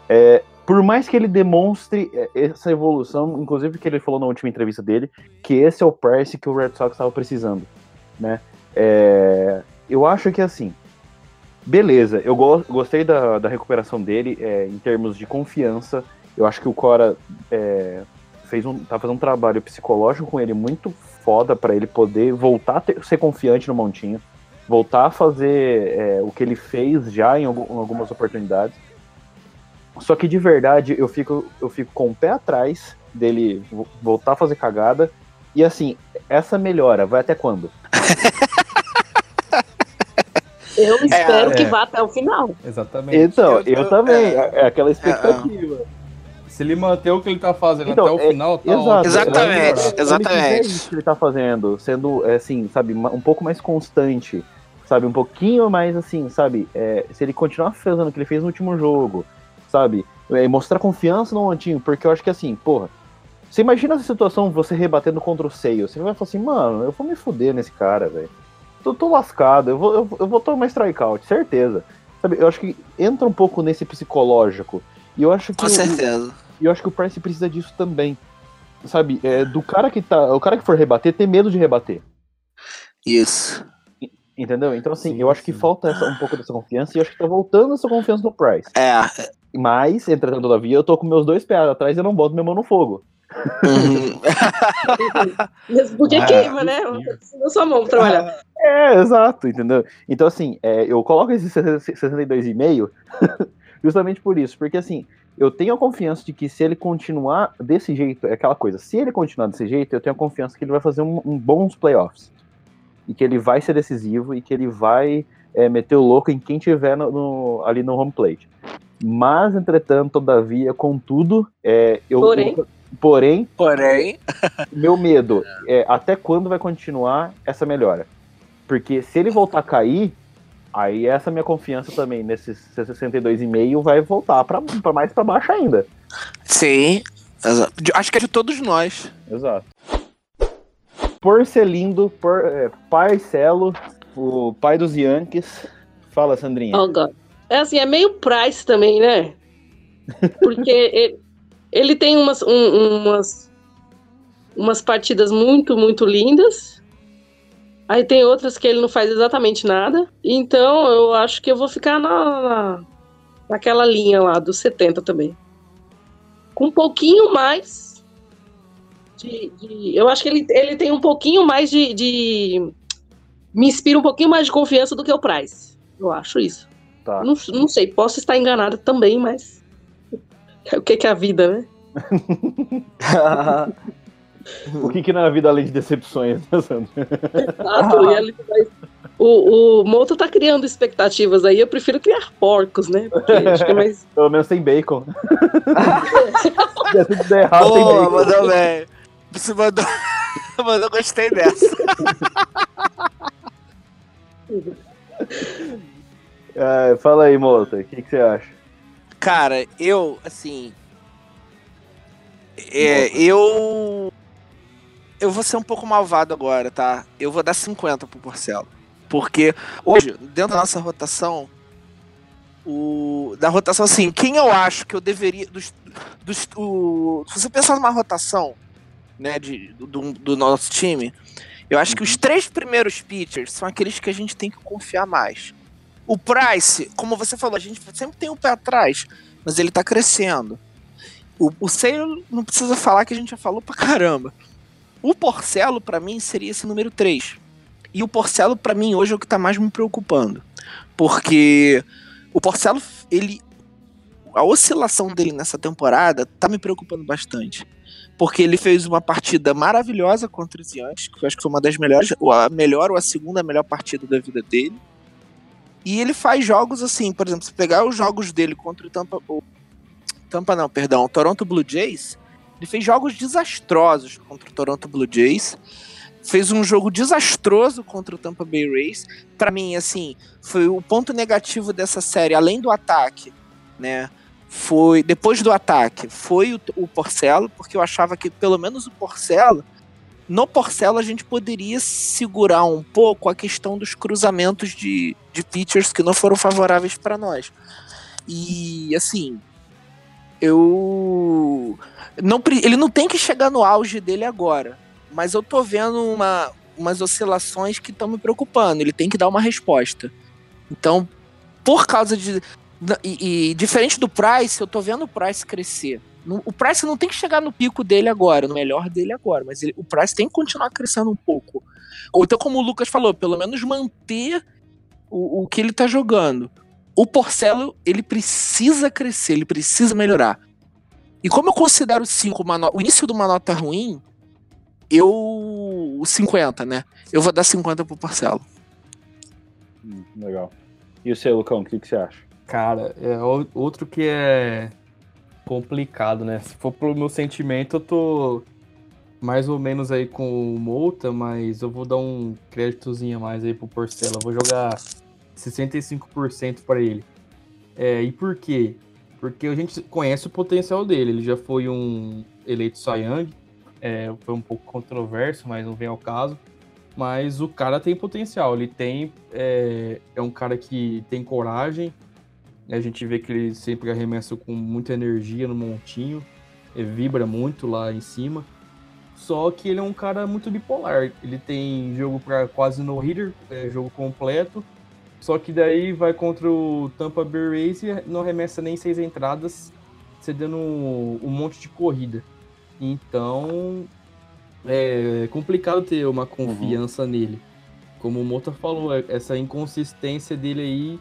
S2: É, por mais que ele demonstre eh, essa evolução, inclusive que ele falou na última entrevista dele, que esse é o Price que o Red Sox estava precisando, né? É, eu acho que assim, beleza, eu go- gostei da, da recuperação dele eh, em termos de confiança. Eu acho que o Cora é, fez um, tá fazendo um trabalho psicológico com ele muito foda para ele poder voltar a ter- ser confiante no montinho, voltar a fazer é, o que ele fez já em, em algumas oportunidades. Só que de verdade eu fico, eu fico com o pé atrás dele vo- voltar a fazer cagada. E assim, essa melhora vai até quando?
S4: Eu espero
S3: é.
S4: que vá até o final.
S3: Exatamente.
S2: Então,
S5: Eu-
S2: eu,
S5: eu-
S2: também,
S5: é.
S2: é, aquela expectativa.
S3: Se ele manter o que ele tá fazendo
S2: Então,
S3: até o
S2: é-
S3: final, tá
S2: exato.
S3: ótimo.
S5: Exatamente.
S2: Ele
S5: Exatamente.
S2: que ele tá fazendo, sendo, é, assim, sabe, um pouco mais constante, sabe, um pouquinho mais, assim, sabe, é, se ele continuar fazendo o que ele fez no último jogo, sabe, é, mostrar confiança no Montinho, porque eu acho que, assim, porra, você imagina essa situação, você rebatendo contra o Seio, você vai falar assim, mano, eu vou me fuder nesse cara, velho. Tô, tô lascado, eu vou, eu, eu vou tomar strikeout, certeza. Sabe, eu acho que entra um pouco nesse psicológico, e eu acho que...
S5: Com certeza.
S2: e eu acho que o Price precisa disso também. Sabe, é, do cara que tá. O cara que for rebater, ter medo de rebater.
S5: Isso.
S2: Entendeu? Então, assim,
S3: Sim,
S2: eu acho que
S3: sim.
S2: falta essa- um pouco dessa confiança e eu acho que tá voltando essa confiança no Price.
S5: É.
S2: Mas, entretanto, todavia, eu tô com meus dois pés atrás e eu não boto minha mão no fogo.
S5: Uhum.
S4: Porque
S3: Ah,
S4: queima, né? Na sua mão pra trabalhar.
S2: É, exato, entendeu? Então, assim, é, eu coloco esse 62,5 justamente por isso, porque assim, eu tenho a confiança de que se ele continuar desse jeito, é aquela coisa, se ele continuar desse jeito, eu tenho a confiança que ele vai fazer um, um bons playoffs. E que ele vai ser decisivo e que ele vai é, meter o louco em quem tiver no- no- ali no home plate. Mas, entretanto, todavia, contudo, é, eu.
S4: Porém.
S2: porém,
S5: Porém,
S2: meu medo é até quando vai continuar essa melhora? Porque se ele voltar a cair, aí essa minha confiança também nesses 62,5 vai voltar pra mais pra baixo ainda.
S5: sim. Acho que é de todos nós.
S2: Exato. Porcelindo, por, é, Parcelo, o pai dos Yankees. Fala, Sandrinha.
S4: Oh, God. É assim, é meio Price também, né? Porque ele, ele tem umas, um- umas, umas partidas muito, muito lindas. Aí tem outras que ele não faz exatamente nada. Então eu acho que eu vou ficar na, na- naquela linha lá dos 70 também. com um pouquinho mais de, de- eu acho que ele, ele tem um pouquinho mais de, de- me inspira um pouquinho mais de confiança do que o Price. Eu acho isso.
S2: Tá.
S4: Não, não sei, posso estar enganada também, mas o que que é a vida, né?
S2: O que, que na vida além de decepções, né, Sandro?
S4: Exato, e ele vai- o, o Mouto tá criando expectativas aí, eu prefiro criar porcos, né? Porque acho que é mais
S2: Pelo menos tem bacon. Se tudo der errado, tem
S5: Boa,
S2: bacon.
S5: mandou bem. Você mandou. mandou, gostei dessa.
S2: É, fala aí, Mota, o que, que você acha?
S5: Cara, eu, assim. É, eu. Eu vou ser um pouco malvado agora, tá? Eu vou dar 50 pro Porcelo. Porque hoje, dentro da nossa rotação, o, da rotação, assim, quem eu acho que eu deveria. Dos, dos, o, se você pensar numa rotação, né, de, do, do nosso time, eu acho que os três primeiros pitchers são aqueles que a gente tem que confiar mais. O Price, como você falou, a gente sempre tem o pé atrás, mas ele tá crescendo. O, o Sale não precisa falar que a gente já falou pra caramba. O Porcelo, pra mim, seria esse número 3. E o Porcelo, pra mim, hoje é o que tá mais me preocupando. Porque o Porcelo, ele. A oscilação dele nessa temporada tá me preocupando bastante. Porque ele fez uma partida maravilhosa contra os Yankees, que eu acho que foi uma das melhores, ou a melhor ou a segunda melhor partida da vida dele. E ele faz jogos assim, por exemplo, se pegar os jogos dele contra o Tampa. O, Tampa não, perdão, o Toronto Blue Jays, ele fez jogos desastrosos contra o Toronto Blue Jays. Fez um jogo desastroso contra o Tampa Bay Rays. Pra mim, assim, foi o ponto negativo dessa série, além do ataque, né? Foi depois do ataque, foi o, o Porcelo, porque eu achava que pelo menos o Porcelo no Porcelo a gente poderia segurar um pouco a questão dos cruzamentos de, de pitchers que não foram favoráveis para nós. E assim, eu não ele não tem que chegar no auge dele agora, mas eu tô vendo uma, umas oscilações que estão me preocupando. Ele tem que dar uma resposta. Então, por causa de e, e diferente do Price, eu tô vendo o Price crescer. No- O Price não tem que chegar no pico dele agora, no melhor dele agora, mas ele- o Price tem que continuar crescendo um pouco. Ou então, como o Lucas falou, pelo menos manter o, o que ele tá jogando. O Porcelo, ele precisa crescer, ele precisa melhorar. E como eu considero 5 o início de uma nota ruim, eu. o 50, né? Eu vou dar 50 pro Porcelo.
S2: Hum, legal. E o seu, Lucão, o que, que você acha?
S3: Cara, é outro que é complicado, né? Se for pelo meu sentimento, eu tô mais ou menos aí com o Mouta, mas eu vou dar um créditozinho a mais aí pro Porcela. Eu vou jogar 65% para ele. É, e por quê? Porque a gente conhece o potencial dele. Ele já foi um eleito Young. É, foi um pouco controverso, mas não vem ao caso. Mas o cara tem potencial. Ele tem. É, é um cara que tem coragem. A gente vê que ele sempre arremessa com muita energia no montinho. vibra muito lá em cima. Só que ele é um cara muito bipolar. Ele tem jogo para quase no hitter, é, jogo completo. Só que daí vai contra o Tampa Bay Rays e não arremessa nem seis entradas, cedendo um, um monte de corrida. Então é complicado ter uma confiança nele. Como o Mota falou, essa inconsistência dele aí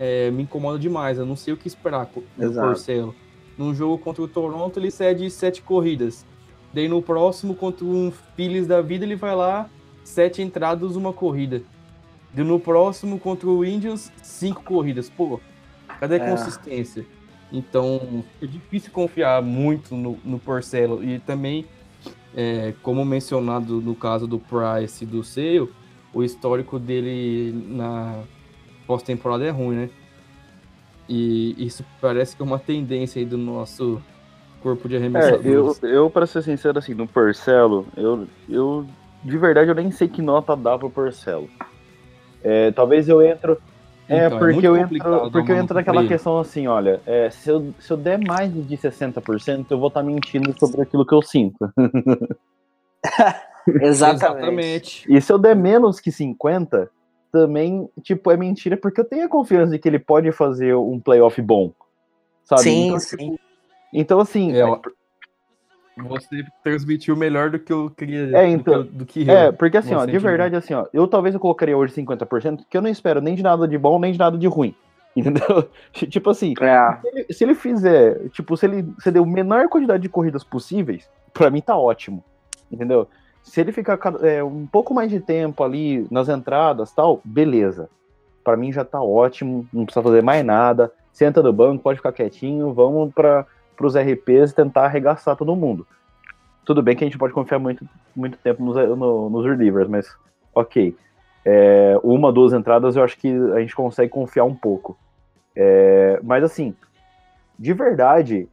S3: é, me incomoda demais. Eu não sei o que esperar do. Porcelo. Num jogo contra o Toronto, ele cede sete corridas. Daí no próximo, contra um Phillies da vida, ele vai lá, sete entradas, uma corrida. E no próximo, contra o Indians, cinco corridas. Pô, cadê a
S2: É.
S3: consistência? Então, é difícil confiar muito no, no Porcelo. E também, é, como mencionado no caso do Price e do Sale, o histórico dele na pós-temporada é ruim, né? E isso parece que é uma tendência aí do nosso corpo de
S2: É,
S3: arremessadores.
S2: eu, eu para ser sincero, assim, no Porcelo, eu, eu, de verdade, eu nem sei que nota dá pro Porcelo. É, talvez eu entro, é,
S3: Então,
S2: porque
S3: muito
S2: eu entro,
S3: dar
S2: porque eu entro naquela questão assim, olha, é, se, eu, se eu der mais de 60%, eu vou estar mentindo sobre aquilo que eu sinto.
S5: Exatamente.
S2: E se eu der menos que 50, também, tipo, é mentira, porque eu tenho a confiança de que ele pode fazer um playoff bom. Sabe?
S5: Sim,
S2: então,
S5: sim.
S2: tipo, então, assim,
S3: É, eu- Você transmitiu melhor do que eu queria.
S2: É, então-
S3: do que, do que eu.
S2: É, porque assim, ó, de verdade, assim, ó, eu talvez eu colocaria hoje 50%, porque eu não espero nem de nada de bom, nem de nada de ruim. Entendeu? tipo assim,
S5: É.
S2: se ele, se ele fizer, tipo, se ele ceder a menor quantidade de corridas possíveis, pra mim tá ótimo. Entendeu? Se ele ficar é, um pouco mais de tempo ali nas entradas tal, beleza. Pra mim já tá ótimo, não precisa fazer mais nada. Senta no banco, pode ficar quietinho, vamos para pros RPs tentar arregaçar todo mundo. Tudo bem que a gente pode confiar muito, muito tempo nos, no- nos relievers, mas ok. É, uma, duas entradas eu acho que a gente consegue confiar um pouco. É, mas assim, de verdade,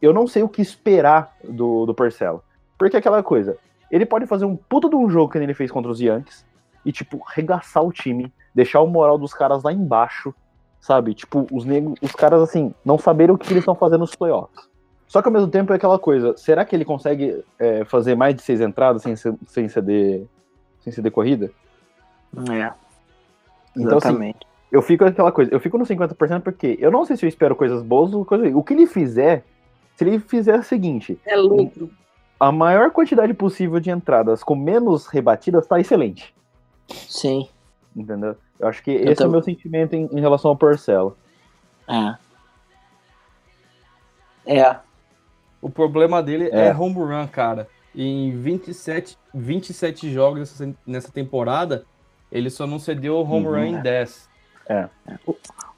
S2: eu não sei o que esperar do, do Porcelo. Porque aquela coisa, ele pode fazer um puta de um jogo que ele fez contra os Yankees e, tipo, arregaçar o time, deixar o moral dos caras lá embaixo, sabe? Tipo, os negros, os caras, assim, não saberem o que eles estão fazendo nos playoffs. Só que ao mesmo tempo é aquela coisa, será que ele consegue é, fazer mais de seis entradas sem, sem, ceder, sem ceder corrida?
S5: É,
S2: Então, assim,
S5: exatamente.
S2: eu fico aquela coisa, eu fico no 50% porque eu não sei se eu espero coisas boas ou coisas. O que ele fizer, se ele fizer o seguinte,
S4: É lucro.
S2: A maior quantidade possível de entradas com menos rebatidas tá excelente.
S5: Sim.
S2: Entendeu? Eu acho que esse é
S5: tam-
S2: o meu sentimento em, em relação ao Porcelo.
S5: É. É.
S3: O problema dele é.
S2: É.
S3: home run, cara. Em 27, 27 jogos nessa, temporada, ele só não cedeu home
S2: Uhum.
S3: run em 10.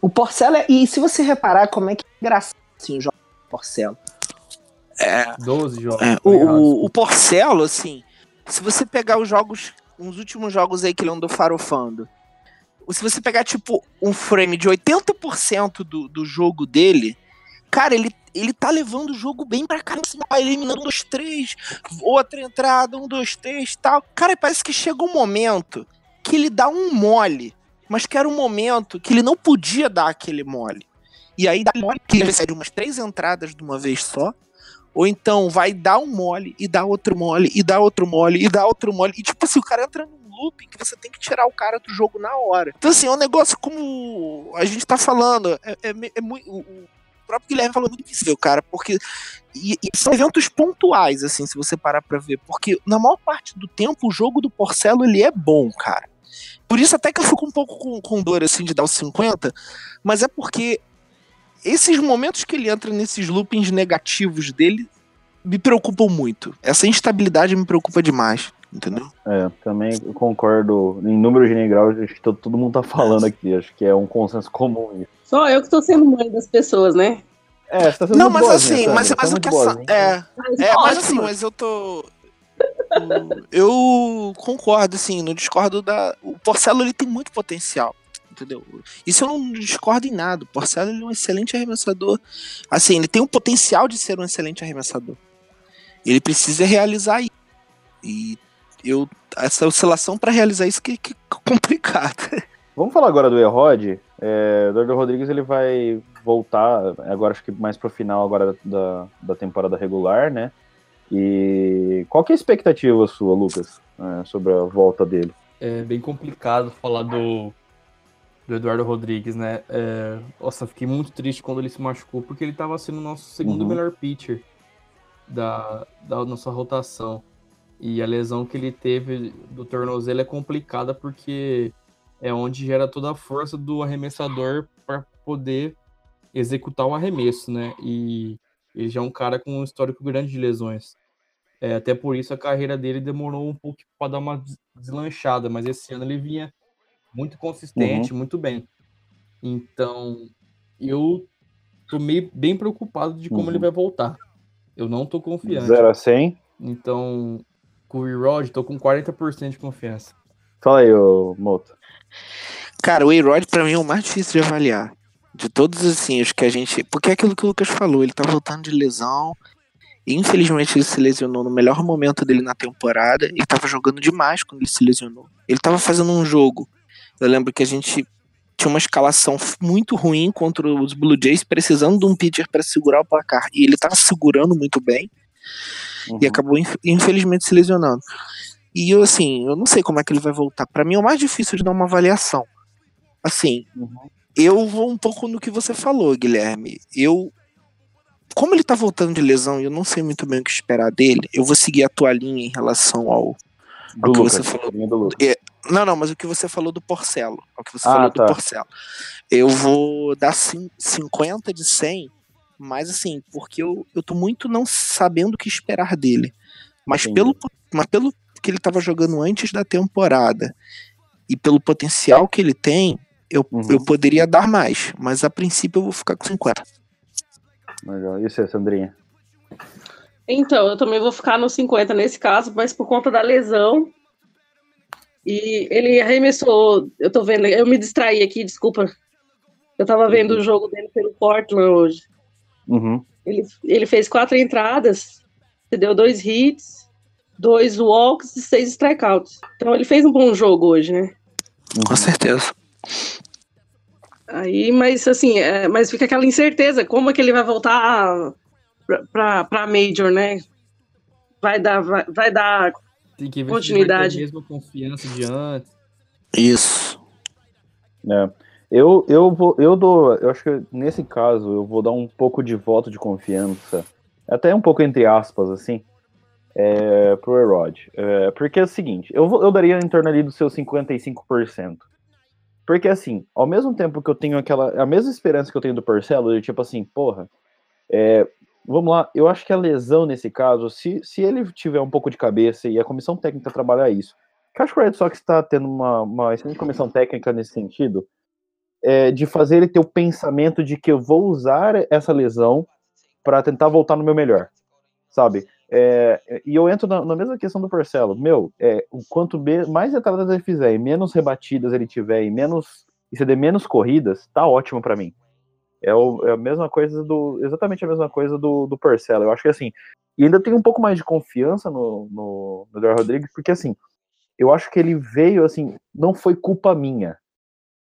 S5: O Porcelo é... E se você reparar como é que é engraçado assim, o jogo do Porcelo.
S3: 12 jogos.
S5: É,
S3: tá
S5: o, o, Porcelo, assim, se você pegar os jogos, uns últimos jogos aí que ele andou farofando, se você pegar, tipo, um frame de 80% do, do jogo dele, cara, ele, ele tá levando o jogo bem pra cá, assim, eliminando um, dois, três, outra entrada, um, dois, três, tal. Cara, parece que chega um momento que ele dá um mole, mas que era um momento que ele não podia dar aquele mole. E aí dá mole que ele recebe umas três entradas de uma vez só, ou então vai dar um mole e dá outro mole e dá outro mole e dá outro mole. E tipo assim, o cara entra num looping que você tem que tirar o cara do jogo na hora. Então assim, é um negócio como a gente tá falando, é, é, é muito... O próprio Guilherme falou muito difícil, cara, porque... E, e são eventos pontuais, assim, se você parar pra ver. Porque na maior parte do tempo o jogo do Porcelo, ele é bom, cara. Por isso até que eu fico um pouco com, com dor, assim, de dar os 50, mas é porque esses momentos que ele entra nesses loopings negativos dele me preocupam muito. Essa instabilidade me preocupa demais, entendeu?
S2: É, também concordo em número de grau, acho que todo, todo mundo tá falando aqui, acho que é um consenso comum isso.
S4: Só eu que tô sendo mãe das pessoas, né?
S2: É, você tá sendo
S5: Não, mas
S2: boazinha,
S5: assim,
S2: Sandra,
S5: mas,
S2: você
S5: mas
S2: tá boazinha.
S5: É,
S4: Mas,
S5: é, mas
S4: ótimo.
S5: assim, mas eu tô. Eu concordo, assim, não discordo da. O Porcelo ele tem muito potencial. Entendeu? Isso eu não discordo em nada. O Porcelo ele é um excelente arremessador. Assim, ele tem o potencial de ser um excelente arremessador. Ele precisa realizar isso. E eu. Essa oscilação para realizar isso que, que é complicado.
S2: Vamos falar agora do Erod. É, o Eduardo Rodrigues ele vai voltar, agora acho que mais pro final agora da, da temporada regular, né? E qual que é a expectativa sua, Lucas, é, sobre a volta dele?
S3: É bem complicado falar do, do Eduardo Rodrigues, né? É, nossa, fiquei muito triste quando ele se machucou, porque ele tava sendo o nosso segundo
S2: Uhum.
S3: melhor pitcher da, da nossa rotação. E a lesão que ele teve do tornozelo é complicada porque é onde gera toda a força do arremessador para poder executar o arremesso, né? E ele já é um cara com um histórico grande de lesões. É, até por isso a carreira dele demorou um pouco para dar uma des- deslanchada, mas esse ano ele vinha muito consistente, muito bem. Então, eu tô meio bem preocupado de como
S2: Uhum.
S3: ele vai voltar. Eu não tô confiante.
S2: 0 a 100.
S3: Então, com o Rod, tô com 40% de confiança.
S2: Fala aí, ô Moto.
S5: Cara, o A-Rod pra mim é o mais difícil de avaliar. De todos assim, os que a gente. Porque é aquilo que o Lucas falou, ele tá voltando de lesão. E infelizmente ele se lesionou no melhor momento dele na temporada. Ele tava jogando demais quando ele se lesionou. Ele tava fazendo um jogo. Eu lembro que a gente tinha uma escalação muito ruim contra os Blue Jays, precisando de um pitcher para segurar o placar. E ele tava segurando muito bem
S2: Uhum.
S5: e acabou inf- infelizmente se lesionando. E eu assim, eu não sei como é que ele vai voltar. Pra mim é o mais difícil de dar uma avaliação. Assim,
S2: Uhum.
S5: eu vou um pouco no que você falou, Guilherme. Eu como ele tá voltando de lesão e eu não sei muito bem o que esperar dele, eu vou seguir a tua linha em relação ao.
S2: Do
S5: que
S2: Lucas,
S5: você falou.
S2: do Lucas.
S5: Não, não, mas o que você falou do Porcelo. O que você
S2: Ah,
S5: falou
S2: tá.
S5: do Porcelo. Eu vou dar cin- 50 de 100, mas assim, porque eu, eu tô muito não sabendo o que esperar dele. Mas
S2: Entendi.
S5: pelo, mas pelo que ele tava jogando antes da temporada e pelo potencial que ele tem, eu,
S2: Uhum.
S5: eu poderia dar mais. Mas a princípio eu vou ficar com 50.
S2: Legal. E você, Sandrinha?
S4: Então, eu também vou ficar no 50 nesse caso, mas por conta da lesão. E ele arremessou. Eu tô vendo, eu me distraí aqui, desculpa. Eu tava vendo o jogo dele pelo Portland hoje.
S2: Uhum.
S4: Ele, ele fez quatro entradas, deu dois hits, dois walks e seis strikeouts. Então ele fez um bom jogo hoje, né?
S5: Com certeza.
S4: Aí, mas assim, é, mas fica aquela incerteza, como é que ele vai voltar pra, pra, pra Major, né? Vai dar, vai, vai dar
S3: Tem que ver
S4: Continuidade.
S3: se ele vai ter a mesma confiança de antes.
S5: Isso.
S2: É. Eu, eu vou, eu dou, eu acho que nesse caso eu vou dar um pouco de voto de confiança, até um pouco entre aspas, assim, é, pro Erod. É, porque é o seguinte, eu, vou- eu daria em torno ali dos seus 55%. Porque assim, ao mesmo tempo que eu tenho aquela, a mesma esperança que eu tenho do Porcelo, de tipo assim, porra, é, vamos lá, eu acho que a lesão nesse caso, se, se ele tiver um pouco de cabeça e a comissão técnica trabalhar isso, que acho que o Red Sox está tendo uma, uma comissão técnica nesse sentido, é, de fazer ele ter o pensamento de que eu vou usar essa lesão para tentar voltar no meu melhor, sabe? É, e eu entro na, na mesma questão do Porcelo. Meu, é, quanto mais entradas ele fizer e menos rebatidas ele tiver e menos e se der menos corridas, tá ótimo para mim. É, o- é a mesma coisa do. Exatamente a mesma coisa do, do Porcelo. Eu acho que assim. E ainda tenho um pouco mais de confiança no, no, no Eduardo Rodrigues, porque assim, eu acho que ele veio assim, não foi culpa minha.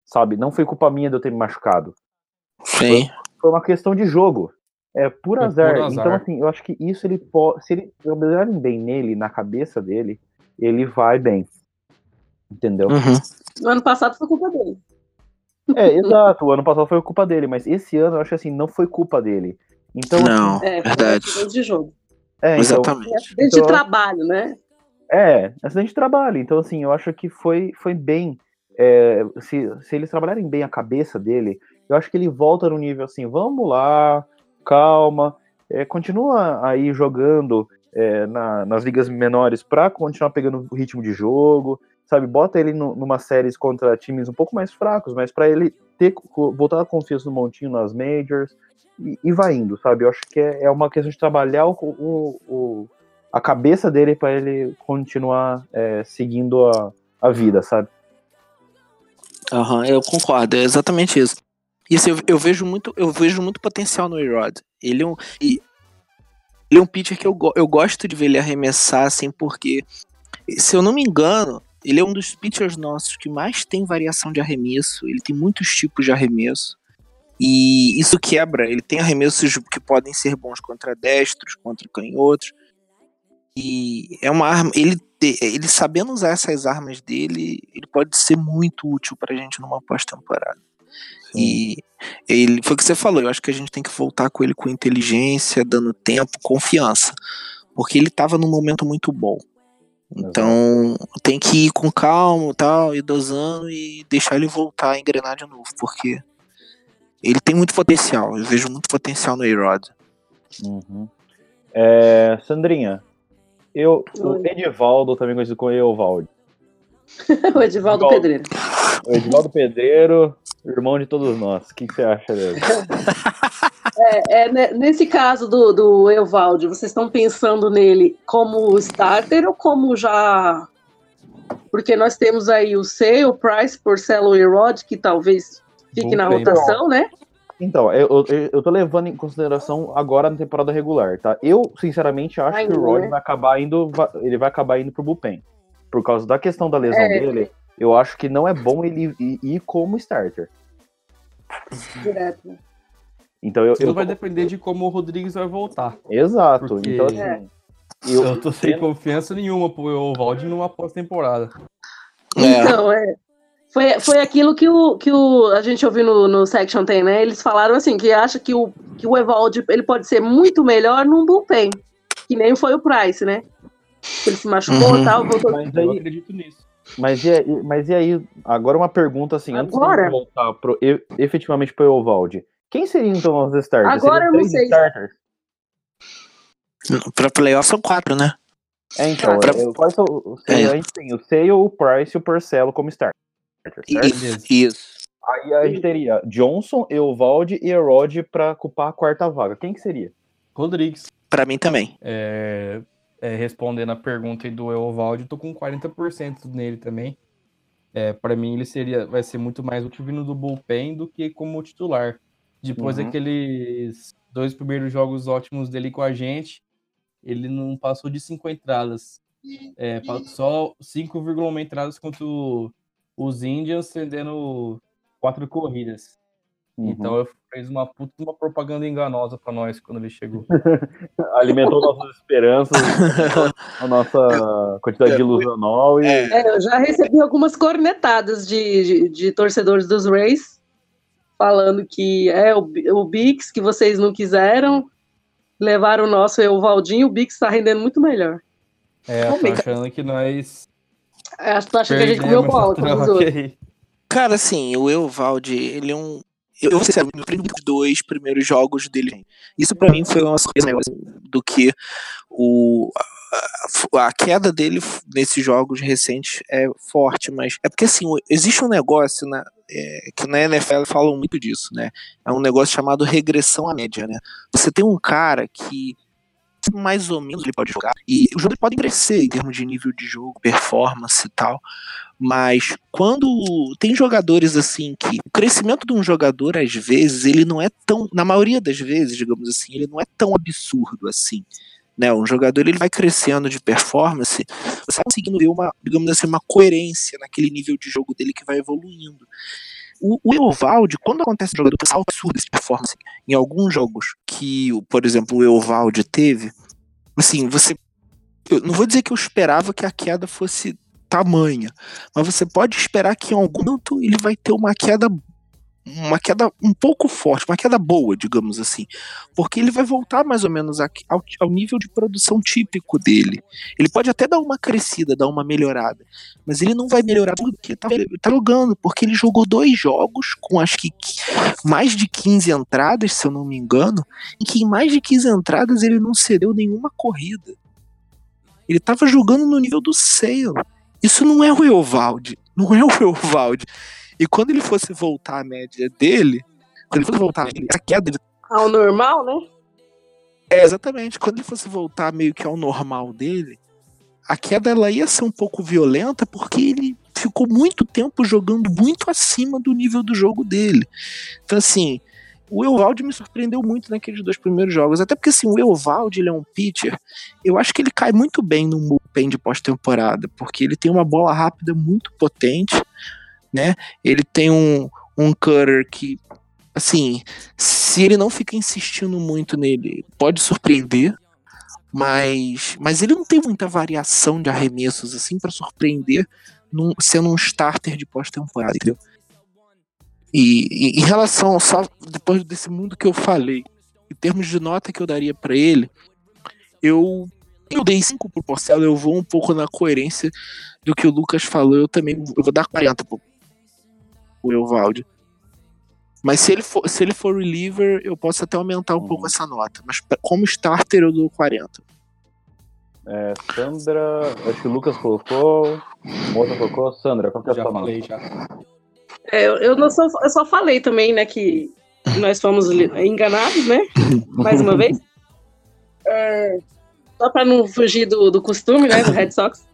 S2: Sabe? Não foi culpa minha de eu ter me machucado
S5: Sim.
S2: foi uma questão de jogo. É por
S3: Foi
S2: azar.
S3: por azar.
S2: Então, assim, eu acho que isso ele pode. Se ele trabalharem bem nele, na cabeça dele, ele vai bem. Entendeu?
S5: Uhum.
S4: No ano passado foi culpa dele.
S2: É, exato. O ano passado foi culpa dele, mas esse ano eu acho que assim, não foi culpa dele. Então,
S5: Não,
S4: É,
S5: verdade.
S4: de jogo.
S2: é, então,
S5: Exatamente.
S4: É acidente
S2: Então-
S4: de trabalho, né?
S2: É, acidente de trabalho. Então, assim, eu acho que foi, foi bem. é, se, se eles trabalharem bem a cabeça dele, eu acho que ele volta no nível assim, vamos lá, calma, é, continua aí jogando é, na- nas ligas menores pra continuar pegando o ritmo de jogo, sabe? Bota ele nu- numa séries contra times um pouco mais fracos, mas pra ele ter voltar a confiança no montinho nas majors e, e vai indo, sabe? Eu acho que é, é uma questão de trabalhar o, o- o- a cabeça dele para ele continuar é, seguindo a, a vida, sabe?
S5: Aham, eu concordo, é exatamente isso. Isso eu, eu vejo muito, eu vejo muito potencial no Erod. Ele é um ele é um pitcher que eu, eu gosto de ver ele arremessar assim, porque se eu não me engano, ele é um dos pitchers nossos que mais tem variação de arremesso, ele tem muitos tipos de arremesso. E isso quebra, ele tem arremessos que podem ser bons contra destros, contra canhotos. E é uma arma, ele ele sabendo usar essas armas dele, ele pode ser muito útil pra gente numa pós-temporada. E ele foi o que você falou, eu acho que a gente tem que voltar com ele com inteligência, dando tempo, confiança. Porque ele tava num momento muito bom. Então, tem que ir com calma, tal, ir dosando e deixar ele voltar a engrenar de novo, porque ele tem muito potencial. Eu vejo muito potencial no A-Rod.
S2: Uhum. É, Sandrinha, eu, o. Edivaldo, também conhecido como Eovaldo.
S4: o Edivaldo. Pedreiro.
S2: O Edivaldo Pedreiro, irmão de todos nós. O que, que você acha dele?
S4: É, é, né, nesse caso do, do Evaldo, vocês estão pensando nele como starter ou como já. Porque nós temos aí o C, o Price, Porcelo e Rod, que talvez fique na rotação, né?
S2: Então, eu, eu, eu tô levando em consideração agora na temporada regular, tá? Eu, sinceramente, acho
S4: Ainda,
S2: que o Rod
S4: né?
S2: vai acabar indo. Ele vai acabar indo pro bullpen. Por causa da questão da lesão
S4: É.
S2: dele, eu acho que não é bom ele ir, ir como starter.
S4: Direto.
S2: Então eu.
S3: Tudo
S2: eu
S3: vai depender de como o Rodrigues vai voltar.
S2: Exato.
S3: Porque-
S2: Então, assim.
S4: É.
S2: Eu,
S3: Eu tô sem confiança nenhuma pro Evaldi numa pós-temporada.
S5: É,
S4: Então, é. Foi, foi aquilo que, o, que o, a gente ouviu no, no Section 10, né? Eles falaram assim, que acha que o, que o Evaldi ele pode ser muito melhor num bullpen. Que nem foi o Price, né? Ele se machucou e
S5: Uhum.
S4: tal, voltou.
S2: Mas
S3: Eu
S2: aí,
S3: acredito nisso.
S2: mas e aí, mas e aí agora uma pergunta assim, antes de
S4: Agora?
S2: voltar pro, efetivamente pro Evaldi. Quem seriam então os starters?
S4: Agora
S2: Seriam
S4: eu não sei.
S2: starters?
S5: Pra playoff são quatro, né?
S2: É, então,
S5: Pra-
S2: é, quais são os
S5: É.
S2: A gente tem o Sale, o Price e o Porcelo como starter?
S5: Isso. Isso.
S2: Aí a gente teria Johnson, Eovaldi e Erod pra ocupar a quarta vaga. Quem que seria?
S3: Rodrigues.
S5: Pra mim também.
S3: É, é, respondendo a pergunta aí do Eovaldi, tô com 40% nele também. É, para mim ele seria, vai ser muito mais útil vindo do bullpen do que como titular. Depois
S2: Uhum.
S3: daqueles dois primeiros jogos ótimos dele com a gente, ele não passou de cinco entradas. É, só 5,1 entradas contra os Indians, cedendo quatro corridas.
S2: Uhum.
S3: Então eu fez uma puta uma propaganda enganosa pra nós quando ele chegou.
S2: Alimentou nossas esperanças, a nossa quantidade de ilusionol e
S4: É, eu já recebi algumas cornetadas de, de, de torcedores dos Rays falando que é o, o Bix que vocês não quiseram, levaram o nosso Euvaldinho, o Bix tá rendendo muito melhor.
S3: É, tô achando que nós
S4: É, Acho que tu acha que a gente comeu bola com os outros.
S5: Cara, assim, o Evaldi, ele é um. Eu vou ser sincero, os dois primeiros jogos dele. Isso pra mim foi uma surpresa maior, assim, do que o. A, queda dele nesses jogos recentes é forte, mas é porque assim, existe um negócio na, é, que na NFL falam muito disso, né? É um negócio chamado regressão à média, né? Você tem um cara que mais ou menos ele pode jogar e os jogadores podem crescer em termos de nível de jogo, performance e tal, mas quando tem jogadores assim que o crescimento de um jogador às vezes ele não é tão, na maioria das vezes, digamos assim, ele não é tão absurdo assim. Né, um jogador ele vai crescendo de performance, você vai conseguindo ver uma, digamos assim, uma coerência naquele nível de jogo dele que vai evoluindo. O, o Eovaldi, quando acontece um jogador com salto absurdo de performance em alguns jogos que, por exemplo, o Eovaldi teve, assim, você. Eu não vou dizer que eu esperava que a queda fosse tamanha, mas você pode esperar que em algum momento ele vai ter uma queda uma queda um pouco forte, uma queda boa, digamos assim, porque ele vai voltar mais ou menos ao, ao nível de produção típico dele. Ele pode até dar uma crescida, dar uma melhorada, mas ele não vai melhorar tudo porque tá, tá jogando, porque ele jogou dois jogos com acho que mais de 15 entradas, se eu não me engano, em que em mais de 15 entradas ele não cedeu nenhuma corrida. Ele tava jogando no nível do Sale. Isso não é o Eovaldi. Não é o Eovaldi. E quando ele fosse voltar à média dele, quando ele fosse voltar à queda, ele-
S4: Ao normal, né?
S5: é exatamente, quando ele fosse voltar meio que ao normal dele, a queda ela ia ser um pouco violenta porque ele ficou muito tempo jogando muito acima do nível do jogo dele. Então assim, o Eovaldi me surpreendeu muito naqueles dois primeiros jogos, até porque assim, o Eovaldi ele é um pitcher, eu acho que ele cai muito bem no bullpen de pós-temporada, porque ele tem uma bola rápida muito potente, né? Ele tem um, um cutter que, assim, se ele não fica insistindo muito nele, pode surpreender, mas, mas ele não tem muita variação de arremessos assim para surpreender num- sendo um starter de pós-temporada? E, e em relação ao só depois desse mundo que eu falei, em termos de nota que eu daria para ele, eu eu dei 5 pro Porcelo, eu vou um pouco na coerência do que o Lucas falou, eu também eu vou dar 40 pro, pro Evaldi. Mas se ele, for, se ele for reliever, eu posso até aumentar um
S2: Uhum.
S5: pouco essa nota. Mas pra- como starter, eu dou 40.
S2: é, Sandra, acho que o Lucas colocou, Moza colocou, Sandra, qual que é a
S3: Já
S2: sua
S3: falei,
S2: nota?
S3: já.
S4: É, eu, eu, não só, eu só falei também, né, que nós fomos enganados, né? Mais uma vez. É, só para não fugir do, do costume, né, do Red Sox.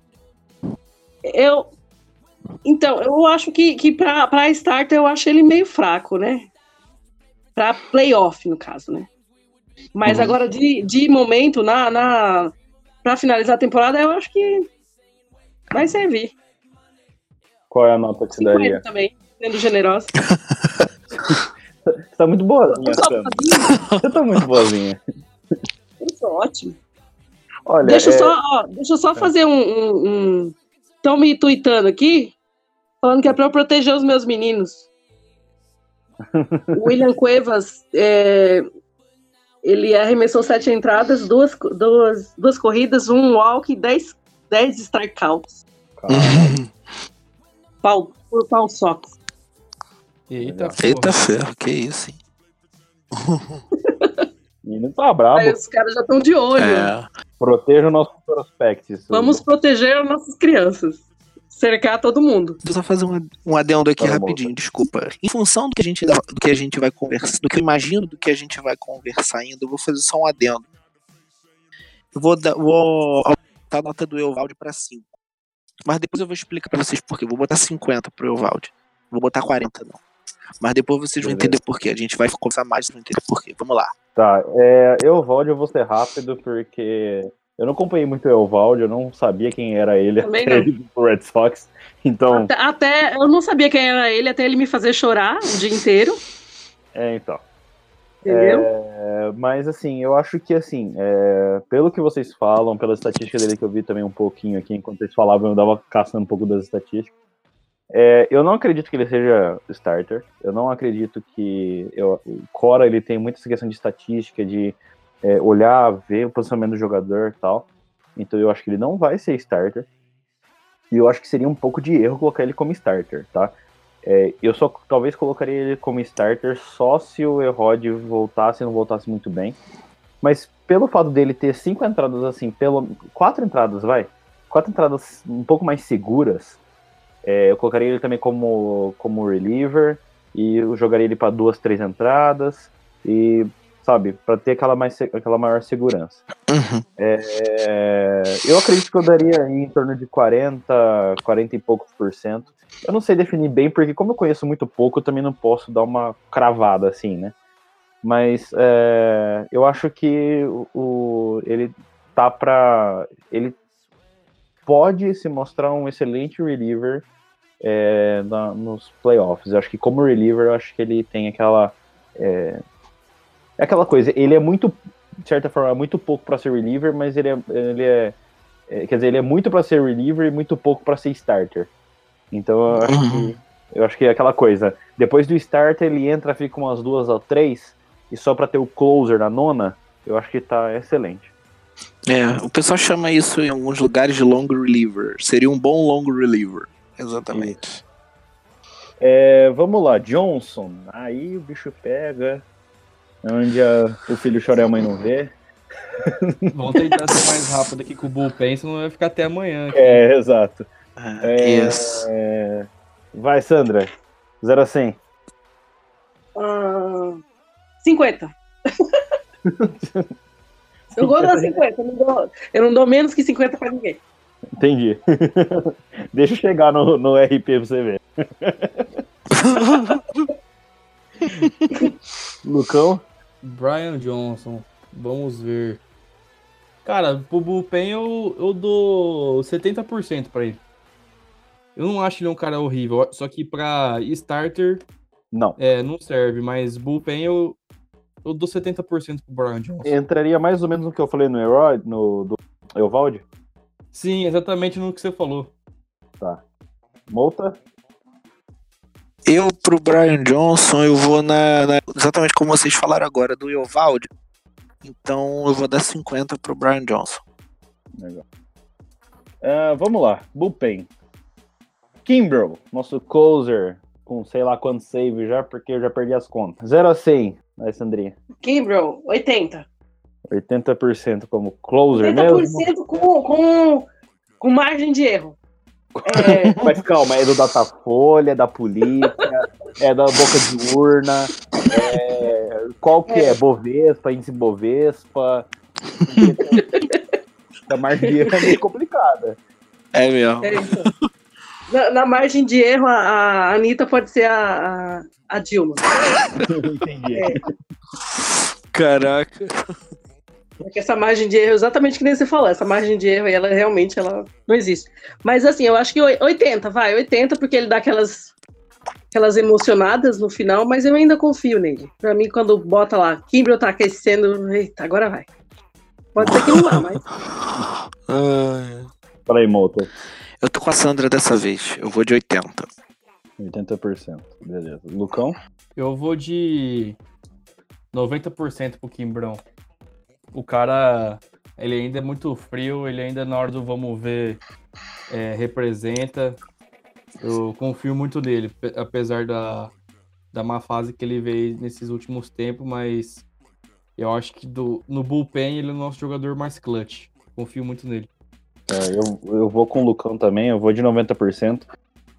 S4: Eu. Então, eu acho que, que para starter eu acho ele meio fraco, né? Para playoff, no caso, né? Mas
S2: Uhum.
S4: agora, de, de momento, na, na, para finalizar a temporada, eu acho que vai servir.
S2: Qual é a nota que você
S4: 50
S2: daria?
S4: também, sendo generosa.
S2: Você tá muito boazinha,
S4: Eu.
S2: Você tá muito boazinha.
S4: Eu sou ótimo.
S2: Olha,
S4: Deixa eu
S2: é,
S4: só, ó, deixa eu só fazer um. Estão me tweetando aqui, Falando que é pra eu proteger os meus meninos. O William Cuevas, é, ele arremessou sete entradas, duas, duas, duas corridas, um walk e dez, dez strikeouts. Pau, por pau Sox.
S3: Eita,
S5: Eita ferro, que isso, hein?
S2: Menino tá brabo.
S4: Aí os caras já estão de olho.
S5: É.
S2: Proteja o nosso prospects.
S4: Vamos proteger as nossas crianças. Cercar todo mundo.
S5: Deixa eu só fazer um, um adendo aqui
S2: Fala,
S5: rapidinho, desculpa. Em função do que a gente do que a gente vai conversar, do que eu imagino do que a gente vai conversar ainda, eu vou fazer só um adendo. Eu vou dar, vou aumentar a nota do Evaldi pra 5. Mas depois eu vou explicar pra vocês por quê. Vou botar 50 pro Evaldi. Vou botar 40 não. Mas depois vocês vão
S2: Beleza.
S5: entender por quê. A gente vai conversar mais, vocês vão entender por quê. Vamos lá.
S2: Tá, é, Eovaldi eu vou ser rápido porque eu não acompanhei muito o Eovaldi, eu não sabia quem era ele
S4: Também
S2: até
S4: não.
S2: ele ir pro Red Sox. Então,
S4: Até, até- eu não sabia quem era ele até ele me fazer chorar o dia inteiro.
S2: é, então.
S4: Entendeu?
S2: É, mas assim, eu acho que assim, é, pelo que vocês falam, pela estatística dele que eu vi também um pouquinho aqui, enquanto vocês falavam, eu dava caçando um pouco das estatísticas. É, eu não acredito que ele seja starter. Eu não acredito que eu- o Cora ele tem muita essa questão de estatística, de é, olhar, ver o posicionamento do jogador e tal. Então eu acho que ele não vai ser starter. E eu acho que seria um pouco de erro colocar ele como starter, tá? É, eu só talvez colocaria ele como starter só se o Erod voltasse e não voltasse muito bem. Mas pelo fato dele ter cinco entradas assim, pelo quatro entradas, vai, quatro entradas um pouco mais seguras, é, eu colocaria ele também como como reliever e eu jogaria ele para duas, três entradas e sabe, para ter aquela mais aquela maior segurança.
S5: Uhum.
S2: É, eu acredito que eu daria em torno de 40, 40 e poucos por cento. Eu não sei definir bem, porque como eu conheço muito pouco, eu também não posso dar uma cravada assim, né? Mas é, eu acho que o, o- ele tá pra. Ele pode se mostrar um excelente reliever é, na- nos playoffs. Eu acho que como reliever, eu acho que ele tem aquela. É, é aquela coisa, ele é muito de certa forma, muito pouco para ser reliever, mas ele é, ele é, é, quer dizer, ele é muito para ser reliever e muito pouco para ser starter. Então eu acho
S5: Uhum.
S2: que eu acho que é aquela coisa. Depois do starter ele entra, fica umas duas ou três e só para ter o closer na nona, eu acho que tá excelente.
S5: É, o pessoal chama isso em alguns lugares de long reliever. Seria um bom long reliever. Exatamente.
S2: É, vamos lá, Johnson. Aí o bicho pega. Onde a- o filho chora e a mãe não vê.
S3: Vamos tentar ser mais rápido aqui com o Bullpen, senão vai ficar até amanhã. aqui.
S2: É, exato.
S5: É, isso.
S2: É, vai, Sandra. 0 a 100.
S4: Ah, 50. eu gosto das 50. Eu não, dou, eu não dou menos que 50 pra ninguém.
S2: Entendi. Deixa eu chegar no, no RP pra você ver. Lucão?
S3: Brian Johnson, vamos ver. Cara, pro Bullpen eu, eu dou 70% pra ele. Eu não acho ele um cara horrível, só que pra starter
S2: Não.
S3: é, não serve, mas Bullpen eu, eu dou 70% pro Brian Johnson.
S2: Entraria mais ou menos no que eu falei no Herod, no do Evaldi?
S3: Sim, exatamente no que você falou.
S2: Multa?
S5: Eu, pro Brian Johnson, eu vou na, na- Exatamente como vocês falaram agora, do Eovaldi. Então eu vou dar 50 pro Brian Johnson.
S2: Legal. Ah, vamos lá, Bullpen. Kimbrough, nosso closer, com sei lá quanto save já, porque eu já perdi as contas. 0 a 100, Alessandrinha.
S4: Kimbrough, 80.
S2: 80% como closer
S4: 80%
S2: mesmo.
S4: com, com, com margem de erro. É,
S2: Mas calma, é do Datafolha, da polícia, é da boca de urna, é... qual que é? Bovespa, índice Bovespa. A margem de erro é meio complicada.
S5: É mesmo.
S4: é. Na, na margem de erro, a, a Anitta pode ser a, a, a Dilma.
S2: Entendi.
S5: Caraca.
S4: Porque essa margem de erro, exatamente que nem você falou, essa margem de erro, ela realmente ela não existe. Mas assim, eu acho que oi- 80, vai, 80, porque ele dá aquelas, aquelas emocionadas no final, mas eu ainda confio nele. Pra mim, quando bota lá, Kimbrel tá aquecendo, eita, agora vai. Pode ser que não vá, mas
S5: Ai.
S2: Fala aí, Moto.
S5: Eu tô com a Sandra dessa vez. Eu vou de 80.
S2: 80%. Beleza. Lucão?
S3: Eu vou de 90% pro Kimbrão. O cara, ele ainda é muito frio, ele ainda na hora do vamos ver é, representa. Eu confio muito nele, pe- apesar da, da má fase que ele veio nesses últimos tempos, mas eu acho que do, no bullpen ele é o nosso jogador mais clutch. Confio muito nele.
S2: É, eu, eu vou com o Lucão também, eu vou de 90%,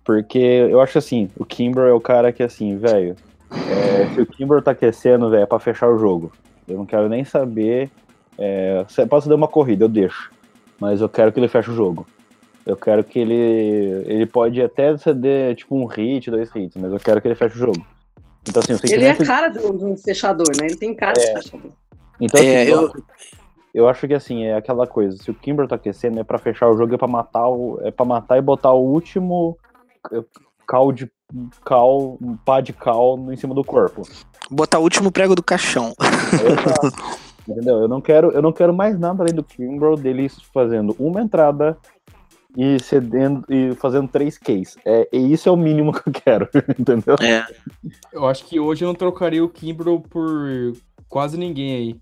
S2: porque eu acho assim, o Kimber é o cara que assim, velho, é, se o Kimber tá aquecendo, velho, é pra fechar o jogo. Eu não quero nem saber. É, se posso dar uma corrida, eu deixo. Mas eu quero que ele feche o jogo. Eu quero que ele. Ele pode até ceder tipo um hit, dois hits, mas eu quero que ele feche o jogo. Então, assim,
S4: Ele é
S2: sentimento.
S4: cara de um, fechador, né? Ele tem cara de fechador.
S2: Então, assim,
S5: É,
S2: eu...
S5: eu-
S2: acho que assim, é aquela coisa, se o Kimber tá aquecendo, é pra fechar o jogo, é pra matar o. É pra matar e botar o último eh, cal de cal, um pá de cal em cima do corpo.
S5: Botar o último prego do caixão.
S2: Exato. Entendeu? Eu não quero, eu não quero mais nada além do Kimber dele fazendo uma entrada e cedendo e fazendo três Ks. É, e isso é o mínimo que eu quero, entendeu?
S5: É.
S3: Eu acho que hoje eu não trocaria o Kimbrel por quase ninguém aí.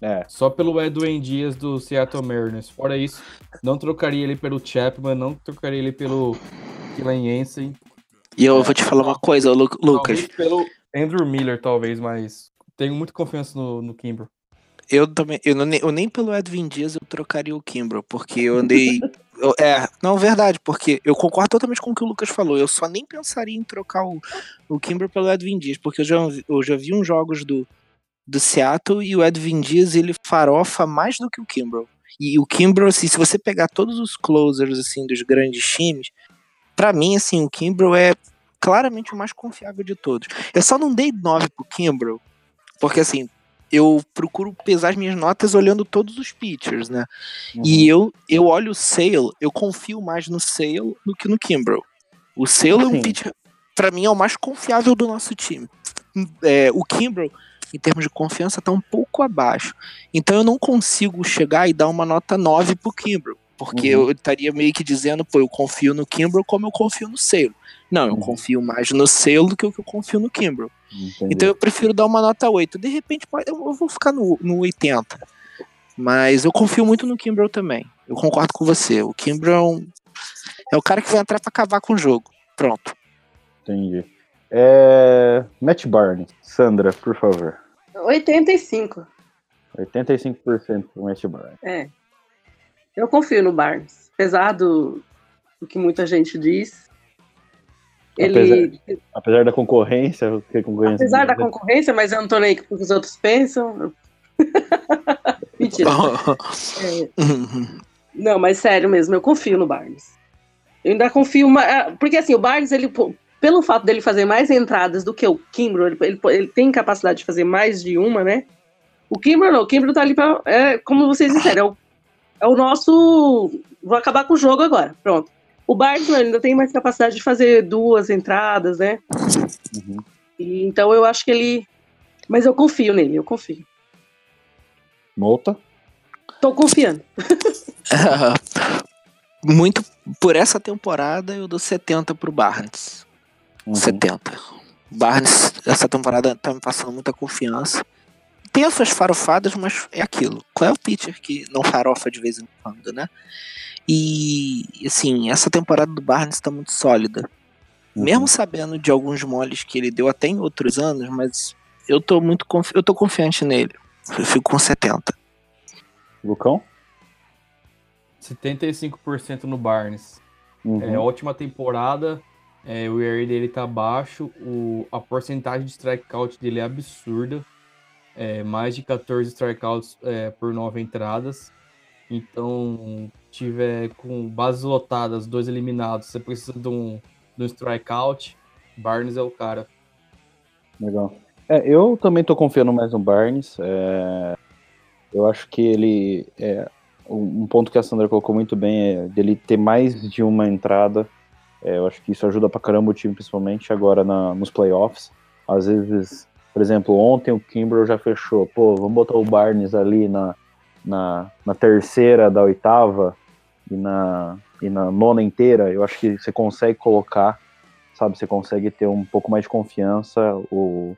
S2: É.
S3: Só pelo Edwin Dias do Seattle Mariners. Fora isso, não trocaria ele pelo Chapman, não trocaria ele pelo Killen Jensen.
S5: E eu vou te falar uma coisa, Lu- Lucas.
S3: Talvez pelo Andrew Miller, talvez, mas tenho muita confiança no, no Kimbrel.
S5: Eu também, eu, não, eu nem pelo Edwin Dias eu trocaria o Kimbrough, porque eu andei. eu- é, não, verdade, porque eu concordo totalmente com o que o Lucas falou. Eu só nem pensaria em trocar o, o Kimbrough pelo Edwin Dias, porque eu já, eu já vi uns jogos do, do Seattle e o Edwin Dias ele farofa mais do que o Kimbrough. E o Kimbrough, assim, se você pegar todos os closers assim dos grandes times, pra mim, assim, o Kimbrough é claramente o mais confiável de todos. Eu só não dei 9 pro Kimbrough, porque assim, eu procuro pesar as minhas notas olhando todos os pitchers, né? E eu, eu olho o Sale, eu confio mais no Sale do que no Kimbrel. O Sale é um
S2: Sim.
S5: pitcher, pra mim, é o mais confiável do nosso time. É, o Kimbrel, em termos de confiança, tá um pouco abaixo. Então eu não consigo chegar e dar uma nota 9 pro Kimbrel. Porque
S2: Uhum.
S5: eu estaria meio que dizendo, pô, eu confio no Kimbrel como eu confio no Sale. Não, eu
S2: Uhum.
S5: confio mais no Sale do que o que eu confio no Kimbrel.
S2: Entendi.
S5: Então eu prefiro dar uma nota 8. De repente, eu vou ficar no, no 80. Mas eu confio muito no Kimbrel também. Eu concordo com você. O Kimbrel é um- é o cara que vai entrar pra acabar com o jogo. Pronto.
S2: Entendi. É... Matt Barney. Sandra, por favor.
S4: 85.
S2: 85% pro Matt Barney.
S4: É. Eu confio no Barnes. Apesar do, do que muita gente diz. Ele,
S2: Apesar da concorrência, concorrência
S4: apesar da concorrência, mas eu não tô nem aí com o que os outros pensam. Mentira. É, Não, mas sério mesmo, eu confio no Barnes. Eu ainda confio. ah, Porque assim, o Barnes, ele, pelo fato dele fazer mais entradas do que o Kimbrough, ele, ele, ele tem capacidade de fazer mais de uma, né? O Kimbrough não, o Kimbrough tá ali pra. É, como vocês disseram, é o, é o nosso. Vou acabar com o jogo agora. Pronto. O Barnes ainda tem mais capacidade de fazer duas entradas, né?
S2: Uhum.
S4: E, então eu acho que ele. Mas eu confio nele, eu confio.
S2: Multa?
S4: Tô confiando.
S5: Muito por essa temporada eu dou 70 pro Barnes.
S2: Uhum.
S5: 70. Barnes, essa temporada tá me passando muita confiança. Tem as suas farofadas, mas é aquilo. Qual é o pitcher que não farofa de vez em quando, né? E, assim, essa temporada do Barnes tá muito sólida.
S2: Uhum.
S5: Mesmo sabendo de alguns moles que ele deu até em outros anos, mas eu tô muito confi eu tô confiante nele. Eu fico com 70.
S2: Lucão?
S3: 75% no Barnes.
S2: Uhum.
S3: É ótima temporada. é, o ERA dele tá baixo. O, a porcentagem de strikeout dele é absurda. É, mais de 14 strikeouts é, por 9 entradas. Então, tiver com bases lotadas, dois eliminados, você precisa de um, de um strikeout. Barnes é o cara.
S2: Legal. É, eu também tô confiando mais no Barnes. é, eu acho que ele. É, um ponto que a Sandra colocou muito bem é dele ter mais de uma entrada. É, eu acho que isso ajuda pra caramba o time, principalmente agora na, nos playoffs. Às vezes, por exemplo, ontem o Kimbrel já fechou. Pô, vamos botar o Barnes ali na, na, na terceira da oitava e na, e na nona inteira. Eu acho que você consegue colocar sabe? Você consegue ter um pouco mais de confiança. O,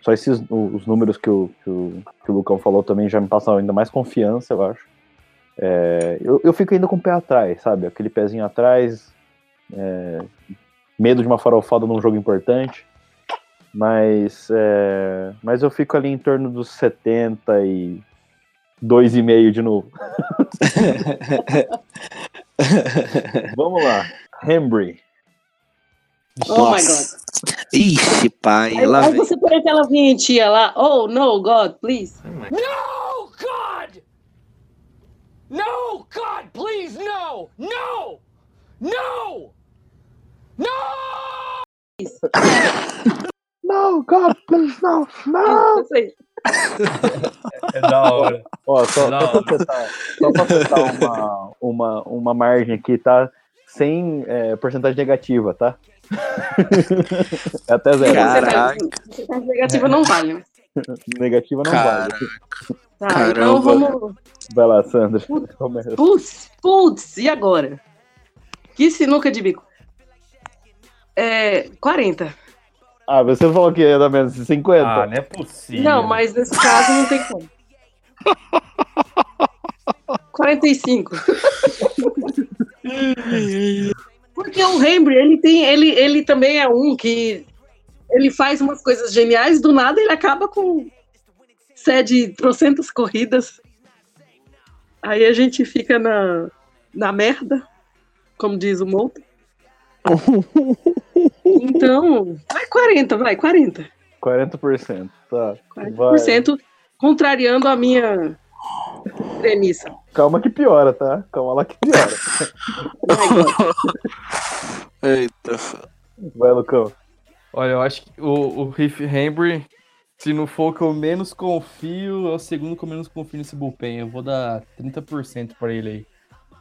S2: só esses os números que o, que o, que o Lucão falou também já me passam ainda mais confiança, eu acho. É, eu, eu fico ainda com o pé atrás, sabe? Aquele pezinho atrás, é, medo de uma farofada num jogo importante. Mas, é, mas eu fico ali em torno dos 70 e 2,5 de novo. Vamos lá. Hembry.
S4: Oh my God.
S5: Ixi, pai,
S4: Aí,
S5: lá
S4: aí
S5: vem.
S4: você põe aquela vinhetinha lá. Oh, no, God, please.
S7: No, God! No, God, please, no! No! No! No!
S2: No, God, please, no, no!
S3: É da hora.
S2: Ó, só,
S3: Não.
S2: só pra setar, só pra setar uma, uma, uma margem aqui, tá? Sem é, porcentagem negativa, tá? é até zero.
S5: Caraca.
S4: Porcentagem negativa não vale.
S2: Negativa não
S5: Cara.
S2: vale.
S4: Tá,
S5: Caramba.
S4: então vamos.
S2: Vai lá, Sandra.
S4: Putz, putz, e agora? Que sinuca de bico. É. 40.
S2: Ah, você falou que ia dar menos de 50.
S3: Ah, não é possível.
S4: Não, mas nesse caso não tem como. 45. Porque o Hembry, ele tem, ele, ele também é um que ele faz umas coisas geniais, do nada ele acaba com sede trocentas corridas. Aí a gente fica na, na merda, como diz o Mouta. Então, vai 40, vai, 40.
S2: 40%. Tá.
S4: 40%, contrariando a minha premissa.
S2: Calma que piora, tá? Calma lá que piora.
S5: Eita.
S2: Vai, Lucão.
S3: Olha, eu acho que o, o Riff Hembry, se não for o que eu menos confio, é o segundo que eu menos confio nesse bullpen. Eu vou dar 30% pra ele aí.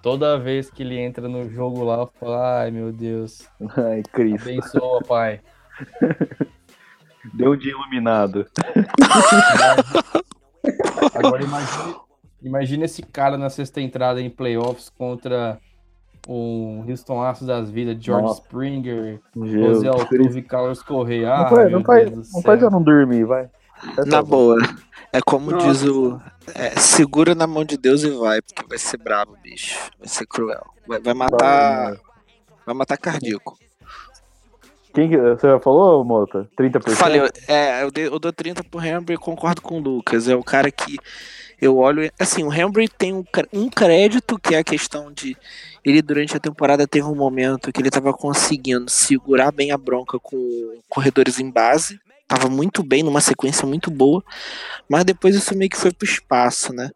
S3: Toda vez que ele entra no jogo lá, eu falo, ai meu Deus,
S2: Ai, Cris.
S3: abençoa, pai.
S2: Deu de iluminado.
S3: Agora imagine, imagine esse cara na sexta entrada em playoffs contra um Houston Astros das vidas, George
S2: Nossa.
S3: Springer, José. Altuve e Carlos Correia.
S2: Não
S3: Ah,
S2: faz, não faz, não faz eu não dormir, vai.
S5: Na
S2: bom.
S5: boa. É como
S4: Nossa.
S5: diz o. é, segura na mão de Deus e vai, porque vai ser brabo, bicho. Vai ser cruel. Vai, vai matar. Vai matar cardíaco.
S2: Quem que, você já falou, Mota? 30%?
S5: Falei, é, eu, dei- eu dou 30 pro Henry e concordo com o Lucas. É o cara que eu olho. Assim, o Henry tem um, um crédito que é a questão de. Ele, durante a temporada, teve um momento que ele tava conseguindo segurar bem a bronca com corredores em base. Tava muito bem, numa sequência muito boa. Mas depois isso meio que foi pro espaço, né?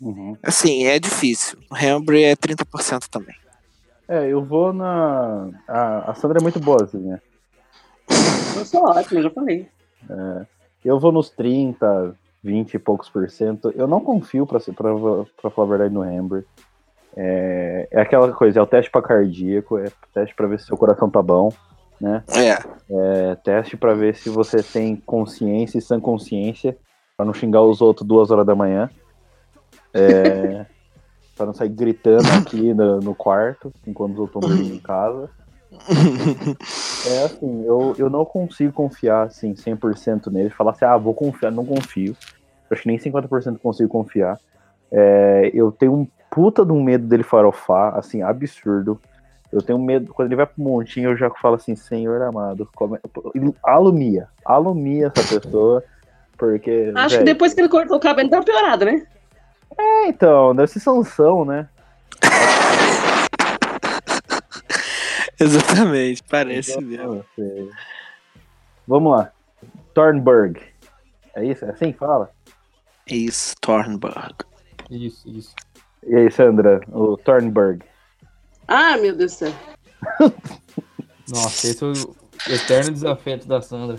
S2: Uhum.
S5: Assim, é difícil. O Henry é 30% também.
S2: É, eu vou na. A, a Sandra é muito boa, assim, né?
S4: Eu sou ótimo, eu já falei.
S2: Eu vou nos 30, 20 e poucos por cento. Eu não confio, pra, pra, pra falar a verdade, no Hambre. É, é aquela coisa, é o teste pra cardíaco, é teste pra ver se seu coração tá bom, né?
S5: É.
S2: É teste pra ver se você tem consciência e sã consciência, pra não xingar os outros duas horas da manhã. É, pra não sair gritando aqui no, no quarto, enquanto os outros estão em casa. É assim, eu, eu não consigo confiar assim, 100% nele. Falar assim, ah, vou confiar, não confio. Acho que nem 50% consigo confiar. É, eu tenho um puta de um medo dele farofar, assim, absurdo. Eu tenho medo, quando ele vai pro montinho, eu já falo assim, senhor amado, come... alumia, alumia essa pessoa, porque...
S4: Acho que
S2: véi,
S4: depois que ele cortou o cabelo, uma piorada, né?
S2: É, então, deve ser sanção, né?
S5: Exatamente, parece mesmo.
S2: Vamos lá. Thornburg. É isso? É assim que fala?
S5: Isso, Thornburg.
S3: Isso, isso.
S2: E aí, Sandra? O Thornburg.
S4: Ah, meu Deus do céu.
S3: Nossa, esse é o eterno desafeto da Sandra.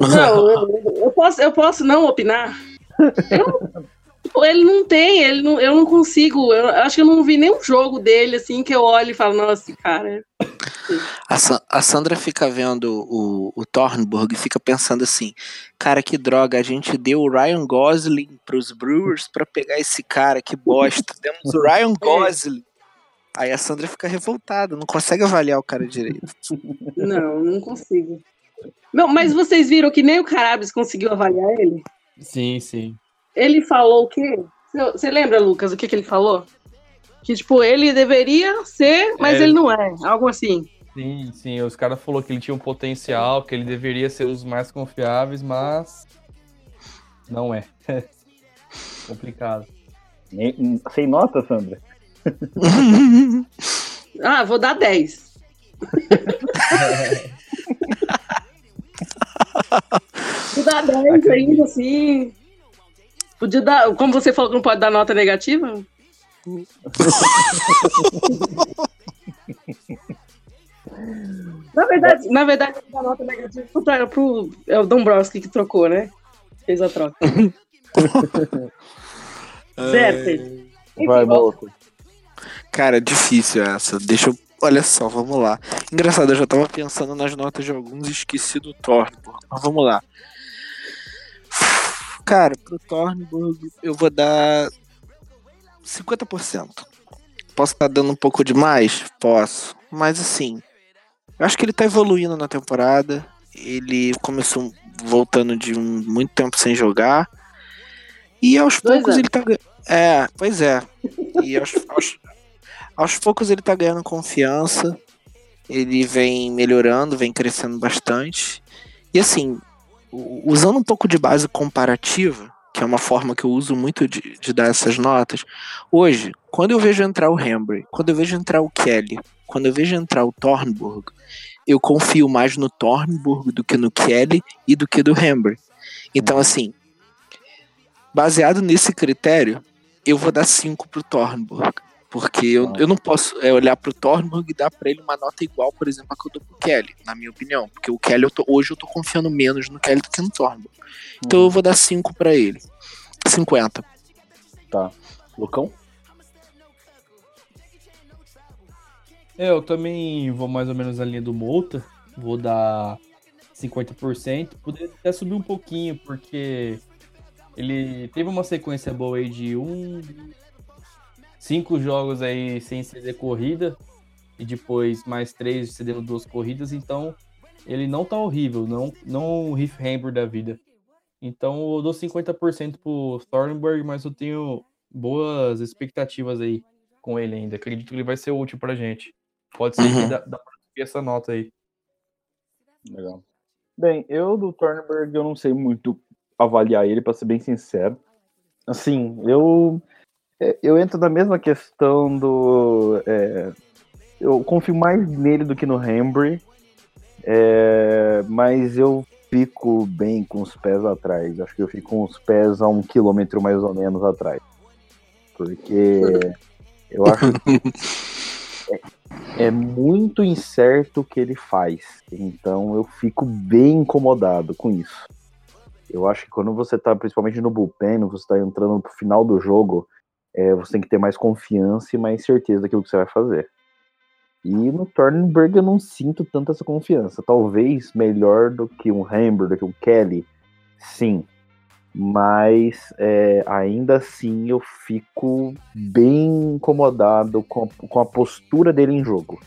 S4: Não, eu, eu posso, eu posso não opinar? Eu- Pô, ele não tem, ele não, eu não consigo. Eu acho que eu não vi nenhum jogo dele assim que eu olho e falo, nossa, cara.
S5: A, Sa- a Sandra fica vendo o, o Thornburg e fica pensando assim: cara, que droga, a gente deu o Ryan Gosling pros Brewers pra pegar esse cara, que bosta. Temos o Ryan Gosling. Aí a Sandra fica revoltada, não consegue avaliar o cara direito.
S4: Não, não consigo. Não, mas vocês viram que nem o Carabes conseguiu avaliar ele?
S3: Sim, sim.
S4: Ele falou o quê? Você- lembra, Lucas, o que, que ele falou? Que, tipo, ele deveria ser, mas
S3: É.
S4: ele não é. Algo assim.
S3: Sim, sim. Os caras falaram que ele tinha um potencial, que ele deveria ser os mais confiáveis, mas. Não é. Complicado.
S2: Sem nota, Sandra?
S4: Ah, vou dar 10. vou dar 10 ainda, assim. Podia dar. Como você falou que não pode dar nota negativa? na verdade, na verdade, dar nota negativa pro, pro, é o Dombrowski que trocou, né? Fez a troca. Certo.
S2: Vai, maluco.
S5: Cara, difícil essa. Deixa eu. Olha só, vamos lá. Engraçado, eu já tava pensando nas notas de alguns e esqueci do Thornburg. Mas vamos lá. Cara, pro Thornburg eu vou dar 50%. Posso estar dando um pouco demais? Posso. Mas assim, eu acho que ele tá evoluindo na temporada. Ele começou voltando de um- muito tempo sem jogar. E aos
S4: Dois
S5: poucos
S4: anos.
S5: ele tá. É, pois é. E aos, aos, aos poucos ele tá ganhando confiança. Ele vem melhorando, vem crescendo bastante. E assim, usando um pouco de base comparativa, que é uma forma que eu uso muito de, de dar essas notas, hoje, quando eu vejo entrar o Hembry, quando eu vejo entrar o Kelly, quando eu vejo entrar o Thornburg, eu confio mais no Thornburg do que no Kelly e do que do Hembry. Então, assim, baseado nesse critério, eu vou dar 5 pro Thornburg. Porque eu, eu não posso é, olhar pro Thornburg e dar pra ele uma nota igual, por exemplo, a que eu dou pro Kelly, na minha opinião. Porque o Kelly, eu tô- hoje eu tô confiando menos no Kelly do que no Thornburg. Então eu vou dar 5 pra ele. 50.
S2: Tá. Lucão?
S3: É, Eu também vou mais ou menos na linha do Mouta. Vou dar 50%. Poderia até subir um pouquinho, porque ele teve uma sequência boa aí de um. Cinco jogos aí sem ceder corrida. E depois mais três cedendo duas corridas. Então ele não tá horrível. Não, não o Riff Hamber da vida. Então eu dou 50% pro Thornburg, mas eu tenho boas expectativas aí com ele ainda. Acredito que ele vai ser útil pra gente. Pode ser
S5: Uhum.
S3: que dá, dá pra subir essa nota aí.
S2: Legal. Bem, eu do Thornburg eu não sei muito avaliar ele, pra ser bem sincero. Assim, eu eu entro na mesma questão do. é, eu confio mais nele do que no Hembry, é, mas eu fico bem com os pés atrás. Acho que eu fico com os pés a um quilômetro mais ou menos atrás. Porque eu acho que é, é muito incerto o que ele faz. Então eu fico bem incomodado com isso. Eu acho que quando você tá, principalmente no bullpen, você tá entrando pro final do jogo, é, você tem que ter mais confiança e mais certeza daquilo que você vai fazer. E no Thornburg eu não sinto tanta essa confiança. Talvez melhor do que um Hamber, do que um Kelly, sim. Mas é, ainda assim eu fico bem incomodado com, com a postura dele em jogo.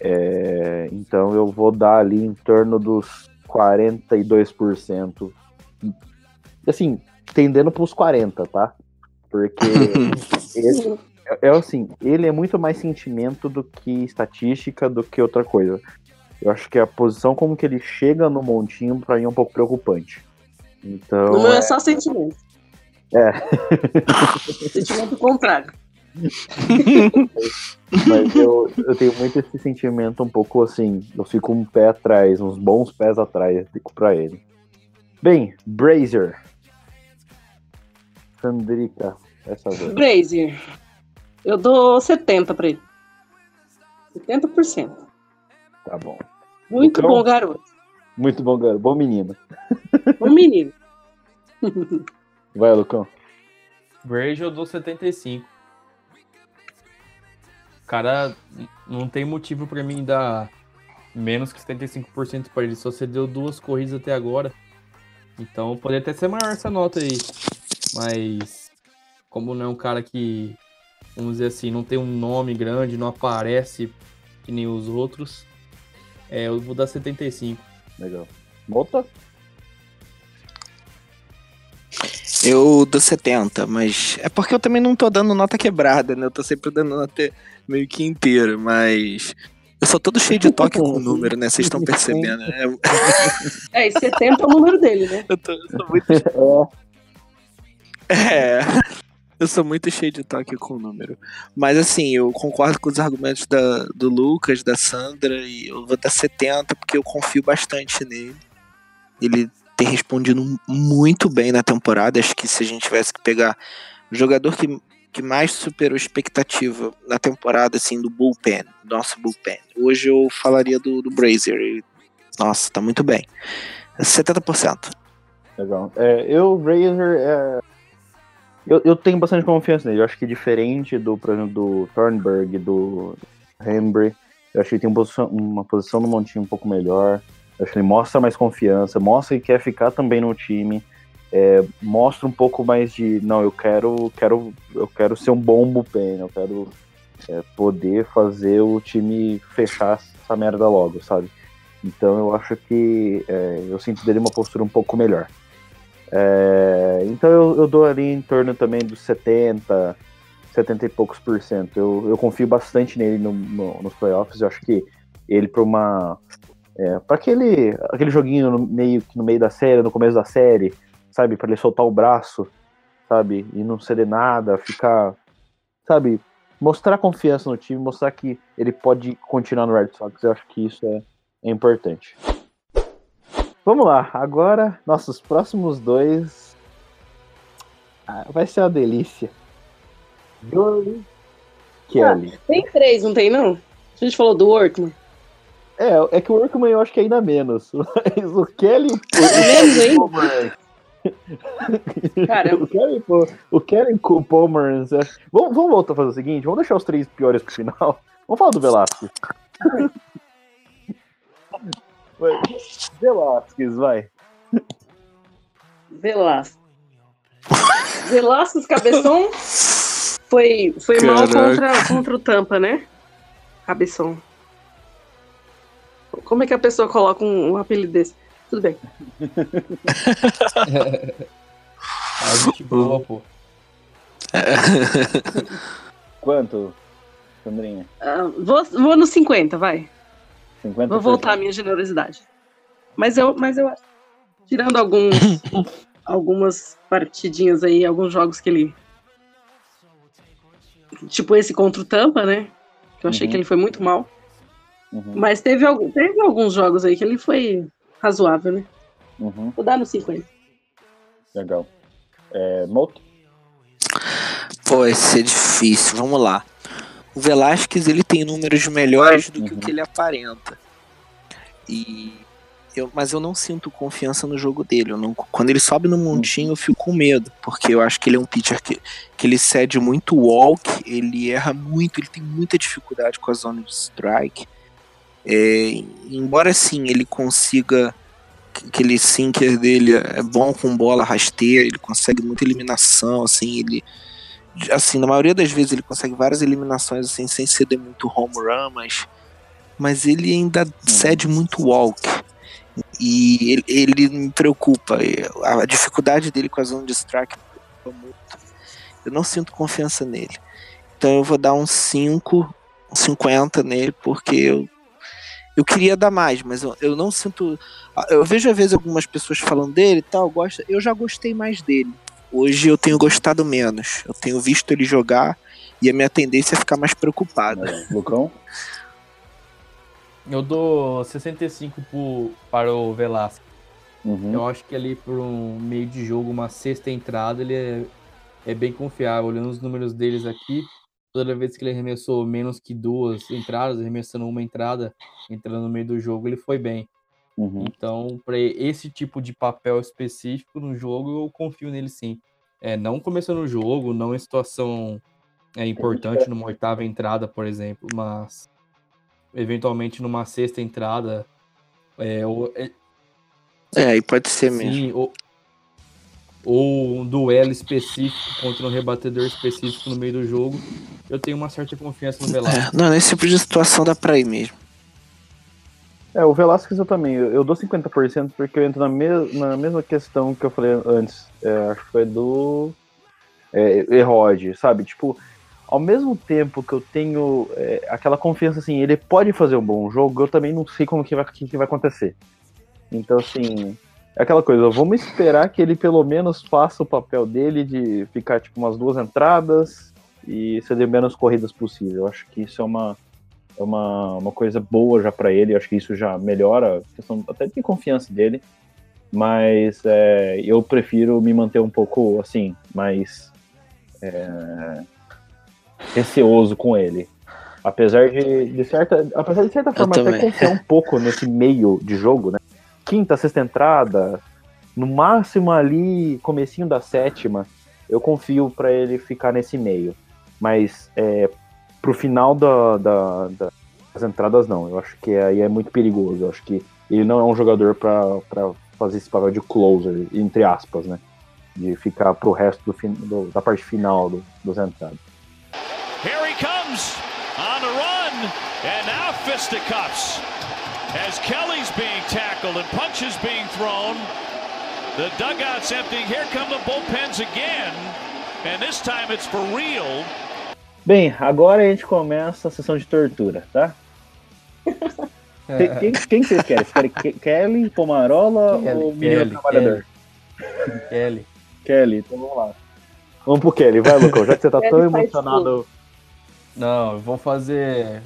S2: É, então eu vou dar ali em torno dos 42%. Assim, tendendo para os 40%, tá? Porque ele, é, é assim, ele é muito mais sentimento do que estatística, do que outra coisa. Eu acho que a posição como que ele chega no montinho, pra mim, é um pouco preocupante. Então,
S4: No meu é só sentimento.
S2: É.
S4: sentimento contrário.
S2: Mas eu, eu tenho muito esse sentimento um pouco assim. Eu fico um pé atrás, uns bons pés atrás, fico pra ele. Bem, Brazer. Sandrica, essa vez.
S4: Brazier. Eu dou 70 pra ele. 70%.
S2: Tá bom.
S4: Muito
S2: Lucão?
S4: bom, garoto.
S2: Muito bom, garoto. Bom menino.
S4: Um menino.
S2: Vai, Lucão.
S3: Brage eu dou 75. Cara, não tem motivo pra mim dar menos que 75% pra ele. Só você deu duas corridas até agora. Então poderia até ser maior essa nota aí. Mas como não é um cara que vamos dizer assim, não tem um nome grande, não aparece que nem os outros. É, eu vou dar 75.
S2: Legal. Volta?
S5: Eu dou 70, mas é porque eu também não tô dando nota quebrada, né? Eu tô sempre dando nota meio que inteira, mas. Eu sou todo cheio de toque com o número, né? Vocês estão percebendo, né?
S4: É, e 70 é o número dele, né?
S5: Eu, tô, eu sou muito. É. Eu sou muito cheio de toque com o número. Mas assim, eu concordo com os argumentos da, do Lucas, da Sandra, e eu vou dar 70 porque eu confio bastante nele. Ele tem respondido muito bem na temporada. Acho que se a gente tivesse que pegar o jogador que, que mais superou expectativa na temporada, assim, do bullpen, nosso bullpen. Hoje eu falaria do, do Brazier. Nossa, tá muito bem. 70%.
S2: Legal. É, eu, Razor, é... eu, eu tenho bastante confiança nele. Eu acho que diferente do, por exemplo, do Thornburg, do Hembry, eu acho que ele tem uma posição, no montinho um pouco melhor. Eu acho que ele mostra mais confiança, mostra que quer ficar também no time. é, mostra um pouco mais de, não, eu quero, quero, eu quero ser um bom bullpen, eu quero é, poder fazer o time fechar essa merda logo, sabe? Então eu acho que é, eu sinto dele uma postura um pouco melhor. É, então eu, eu dou ali em torno também dos 70, 70 e poucos por cento. Eu, eu confio bastante nele no, no- nos playoffs. Eu acho que ele para uma. É, para aquele, aquele joguinho no meio, no meio da série, no começo da série, sabe? Para ele soltar o braço, sabe? E não ceder nada, ficar. Sabe? Mostrar confiança no time, mostrar que ele pode continuar no Red Sox. Eu acho que isso é, é importante. Vamos lá, agora nossos próximos dois. Ah, vai ser uma delícia. Joey Kelly.
S4: Tem três, não tem, não? A gente falou do Workman.
S2: É, é que o Workman eu acho que é ainda menos. Mas o Kelly.
S4: Menos ainda? Caramba.
S2: o Kelly, pô, o Kelly com o Palmer. é- Vamos, vamos voltar a fazer o seguinte: vamos deixar os três piores pro final. Vamos falar do Velasquez. Vai. Velasquez, vai.
S4: Velasco. Velasquez Cabeção foi, foi mal contra, contra o Tampa, né? Cabeção. Como é que a pessoa coloca um, um apelido desse? Tudo bem.
S3: A gente boa, pô.
S2: Quanto, Sandrinha?
S4: Ah, vou, vou no 50, vai.
S2: 50
S4: Vou voltar à minha generosidade. Mas eu, mas eu acho- tirando alguns, algumas partidinhas aí, alguns jogos que ele. Tipo esse contra o Tampa, né? Que eu achei
S2: Uhum.
S4: que ele foi muito mal.
S2: Uhum,
S4: Mas teve, algum- teve alguns jogos aí que ele foi razoável, né?
S2: uhum,
S4: Vou dar no 50.
S2: legal. É, Moto?
S5: Pô, esse é difícil. Vamos lá. O Velasquez ele tem números melhores do que o
S2: Uhum.
S5: que ele aparenta. E eu, mas eu não sinto confiança no jogo dele. Não, quando ele sobe no montinho, eu fico com medo, porque eu acho que ele é um pitcher que, que ele cede muito walk, ele erra muito, ele tem muita dificuldade com a zona de strike. É, embora sim ele consiga que- aquele sinker dele é bom com bola rasteira, ele consegue muita eliminação, assim, ele assim, na maioria das vezes ele consegue várias eliminações assim sem ceder muito home run, mas mas ele ainda cede muito walk. E ele, ele me preocupa. A dificuldade dele com a zona de strike me preocupa muito. Eu não sinto confiança nele. Então eu vou dar um 5, um 50 nele, porque eu, eu queria dar mais, mas eu, eu não sinto. Eu vejo às vezes algumas pessoas falando dele e tal, gosta, eu já gostei mais dele. Hoje eu tenho gostado menos. Eu tenho visto ele jogar e a minha tendência é ficar mais preocupado.
S2: Lucão?
S3: Eu dou 65 pro, para o Velasco.
S2: Uhum.
S3: Eu acho que ali por um meio de jogo, uma sexta entrada, ele é, é bem confiável. Olhando os números deles aqui, toda vez que ele arremessou menos que duas entradas, arremessando uma entrada, entrando no meio do jogo, ele foi bem.
S2: Uhum.
S3: Então, para esse tipo de papel específico no jogo, eu confio nele sim. É, não começando o jogo, não em situação é, importante numa oitava entrada, por exemplo, mas eventualmente numa sexta entrada. É, ou- é,
S5: É, e pode ser mesmo.
S3: sim, ou, ou um duelo específico contra um rebatedor específico no meio do jogo, eu tenho uma certa confiança no Velasquez.
S5: É, não, nesse tipo de situação dá pra ir mesmo.
S2: É, o Velasquez eu também, eu, dou 50% porque eu entro na, mes na mesma questão que eu falei antes, é, acho que foi do é, Erode, sabe? Tipo, ao mesmo tempo que eu tenho é, aquela confiança assim, ele pode fazer um bom jogo, eu também não sei como que vai, que, que vai acontecer. Então, assim, é aquela coisa, vamos esperar que ele pelo menos faça o papel dele de ficar tipo umas duas entradas e ceder menos corridas possível. Eu acho que isso é uma, uma, uma coisa boa já para ele, eu acho que isso já melhora a questão até de confiança dele. Mas é, eu prefiro me manter um pouco assim, mais é, receoso com ele. Apesar de, de certa, apesar de certa forma até confiar um pouco nesse meio de jogo, né? Quinta, sexta entrada, no máximo ali comecinho da sétima, eu confio para ele ficar nesse meio. Mas é, pro final da, da- da- das entradas não. Eu acho que aí é muito perigoso. Eu acho que ele não é um jogador para fazer esse papel de closer, entre aspas, né? De ficar pro resto do, do- da parte final do, dos entradas.
S8: Here he comes on the run, and now fisticuffs. As Kelly's being tackled and punches being thrown, the dugout's empty. Here come the bullpens again, and this time it's for real.
S2: Bem, agora a gente começa a sessão de tortura, tá? Quem, quem, quem que vocês querem? Vocês querem Ke- Kelly, Pomarola
S3: Kelly,
S2: ou Menino
S3: Kelly,
S2: Trabalhador?
S3: Kelly.
S2: Kelly, então vamos lá. Vamos pro Kelly, vai, Lucão, já que você tá tão emocionado.
S3: Não, eu vou fazer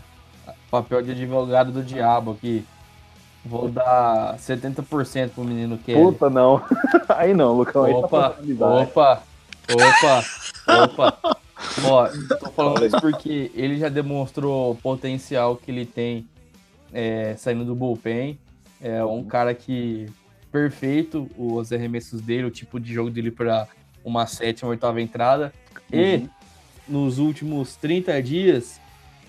S3: papel de advogado do diabo aqui. Vou dar 70% pro menino Kelly.
S2: Puta, não. Aí não, Lucão, aí tá
S3: Opa, opa, opa, opa. Ó, tô falando isso porque ele já demonstrou o potencial que ele tem é, saindo do bullpen. É um cara que perfeito os arremessos dele, o tipo de jogo dele para uma sétima, oitava entrada. E nos últimos 30 dias,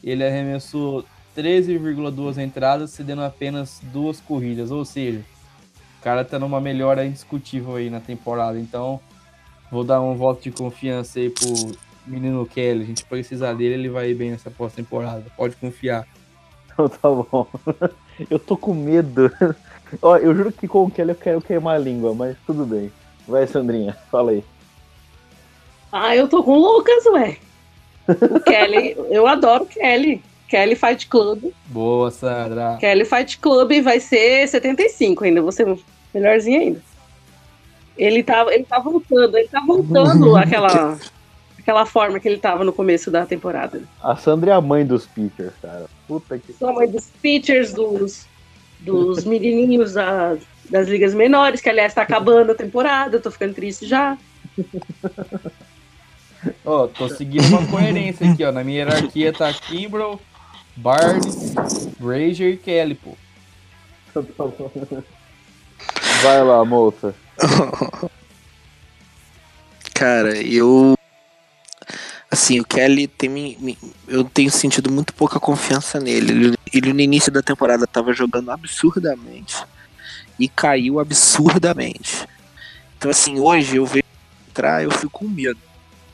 S3: ele arremessou 13,2 entradas, cedendo apenas duas corridas. Ou seja, o cara tá numa melhora indiscutível aí na temporada. Então, vou dar um voto de confiança aí pro menino Kelly. A gente precisa dele, ele vai ir bem nessa pós-temporada. Pode confiar.
S2: Então tá bom. Eu tô com medo. Ó, eu juro que com o Kelly eu quero queimar a língua, mas tudo bem. Vai, Sandrinha, fala aí.
S4: Ah, eu tô com o Lucas, ué. O Kelly, eu adoro o Kelly. Kelly Fight Club.
S3: Boa, Sandra.
S4: Kelly Fight Club vai ser 75 ainda, vou ser melhorzinho ainda. Ele tá, ele tá voltando, ele tá voltando àquela, aquela forma que ele tava no começo da temporada.
S2: A Sandra é a mãe dos pitchers, cara. Puta que.
S4: Sou a mãe dos pitchers, dos, dos menininhos da- das ligas menores, que aliás tá acabando a temporada, eu tô ficando triste já.
S3: Ó, tô seguindo uma coerência aqui, ó. Na minha hierarquia tá Kimbrough, Barnes, Brazier e Kelly, pô.
S2: Vai lá, moça.
S5: Cara, eu. Assim, o Kelly tem me, me- eu tenho sentido muito pouca confiança nele. Ele, ele no início da temporada tava jogando absurdamente e caiu absurdamente. Então, assim, hoje eu vejo entrar, eu fico com medo.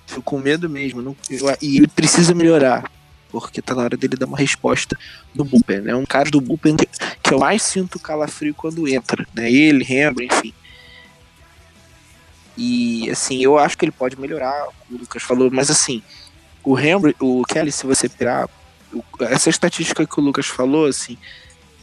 S5: Fico com medo mesmo. não- eu- e ele precisa melhorar. Porque tá na hora dele dar uma resposta no bullpen. É um cara do bullpen que, que eu mais sinto calafrio quando entra. Né? Ele, Rembrandt, enfim. E assim, eu acho que ele pode melhorar, o Lucas falou, mas assim, o Henry, o Kelly, se você pegar o- essa estatística que o Lucas falou, assim,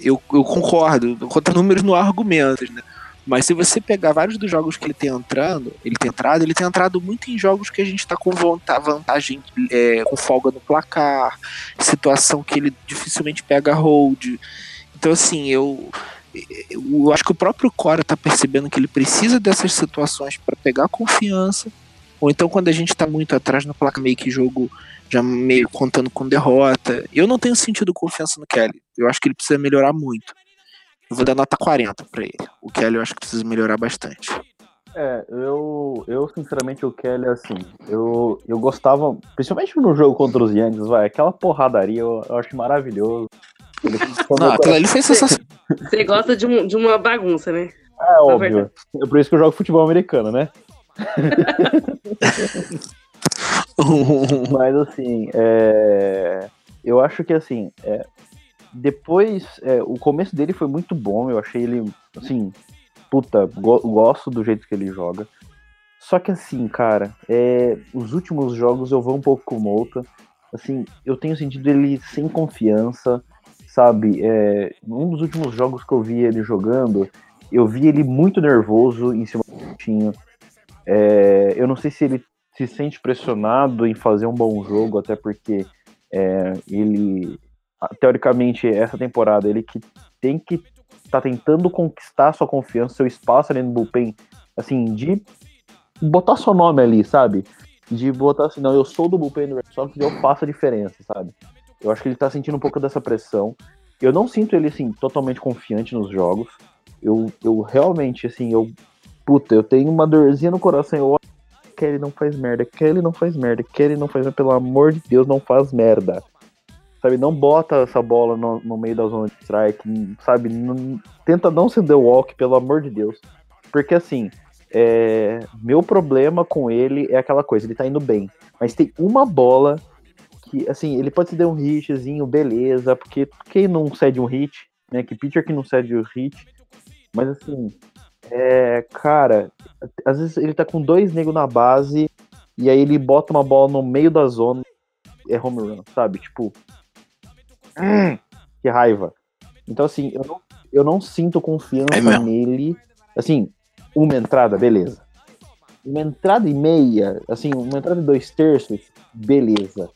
S5: eu, eu concordo, contra números no argumentos, né? Mas se você pegar vários dos jogos que ele tem entrando, ele tem entrado, ele tem entrado muito em jogos que a gente tá com vantagem, é, com folga no placar, situação que ele dificilmente pega hold. Então, assim, eu, eu acho que o próprio Cora tá percebendo que ele precisa dessas situações para pegar confiança. Ou então quando a gente tá muito atrás no placar meio que jogo já meio contando com derrota. Eu não tenho sentido confiança no Kelly. Eu acho que ele precisa melhorar muito. Eu vou dar nota 40 para ele. O Kelly eu acho que precisa melhorar bastante.
S2: É, eu, eu sinceramente o Kelly, assim, eu, eu gostava, principalmente no jogo contra os Yankees, vai, aquela porradaria eu, eu acho maravilhoso.
S5: Não, aquilo ali foi sensacional.
S4: Você gosta de, um- de uma bagunça, né?
S2: é
S4: na
S2: óbvio.
S4: verdade.
S2: É por isso que eu jogo futebol americano, né? Mas assim, é, eu acho que assim, é, depois, é, o começo dele foi muito bom, eu achei ele, assim, puta, go- gosto do jeito que ele joga. Só que assim, cara, é, os últimos jogos eu vou um pouco com o Mouta. Assim, eu tenho sentido ele sem confiança, sabe? É, um dos últimos jogos que eu vi ele jogando, eu vi ele muito nervoso em cima do Coutinho. É, eu não sei se ele se sente pressionado em fazer um bom jogo, até porque é, ele, teoricamente, essa temporada, ele que tem que tá tentando conquistar sua confiança, seu espaço ali no bullpen, assim, de botar seu nome ali, sabe? De botar assim, não, eu sou do bullpen do Red Sox e eu faço a diferença, sabe? Eu acho que ele tá sentindo um pouco dessa pressão. Eu não sinto ele, assim, totalmente confiante nos jogos. Eu, eu realmente, assim, eu. Puta, eu tenho uma dorzinha no coração. Eu Kelly não faz merda, Kelly não faz merda, Kelly não faz merda, pelo amor de Deus, não faz merda. Sabe, não bota essa bola no, no meio da zona de strike, sabe? Não- tenta não se deu walk, pelo amor de Deus. Porque assim, é, meu problema com ele é aquela coisa, ele tá indo bem. Mas tem uma bola que, assim, ele pode ceder um hitzinho, beleza, porque quem não cede um hit, né? Que pitcher que não cede o hit. Mas assim, é, cara, às vezes ele tá com dois negros na base e aí ele bota uma bola no meio da zona, é home run, sabe? Tipo, hum, que raiva. Então assim, eu não, eu não sinto confiança
S5: É
S2: nele. Assim, uma entrada, beleza. Uma entrada e meia, assim, uma entrada e dois terços, beleza.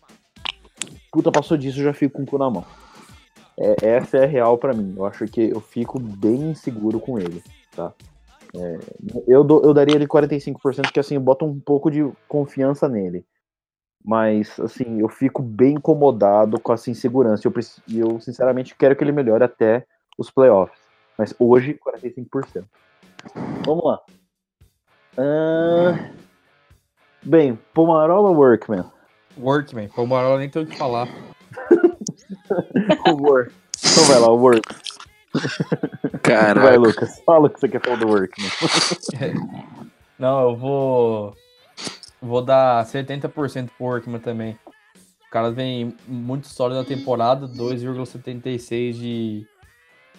S2: Puta, passou disso, eu já fico com o cu na mão. É, essa é real pra mim. Eu acho que eu fico bem inseguro com ele, tá? É, eu, dou- eu daria ele 45%, que assim, eu boto um pouco de confiança nele. Mas, assim, eu fico bem incomodado com essa insegurança. Eu, e eu, sinceramente, quero que ele melhore até os playoffs. Mas hoje, 45%. Vamos lá. Ah, Bem, Pomarola Workman?
S3: Workman, o Marola nem tem o que falar.
S2: O Work. Então vai lá, o Work. Vai,
S5: Caraca.
S2: Lucas. Fala o que você quer falar do Workman.
S3: Não, eu vou. Vou dar 70% pro Workman também. O cara vem muito sólido na temporada, 2,76 de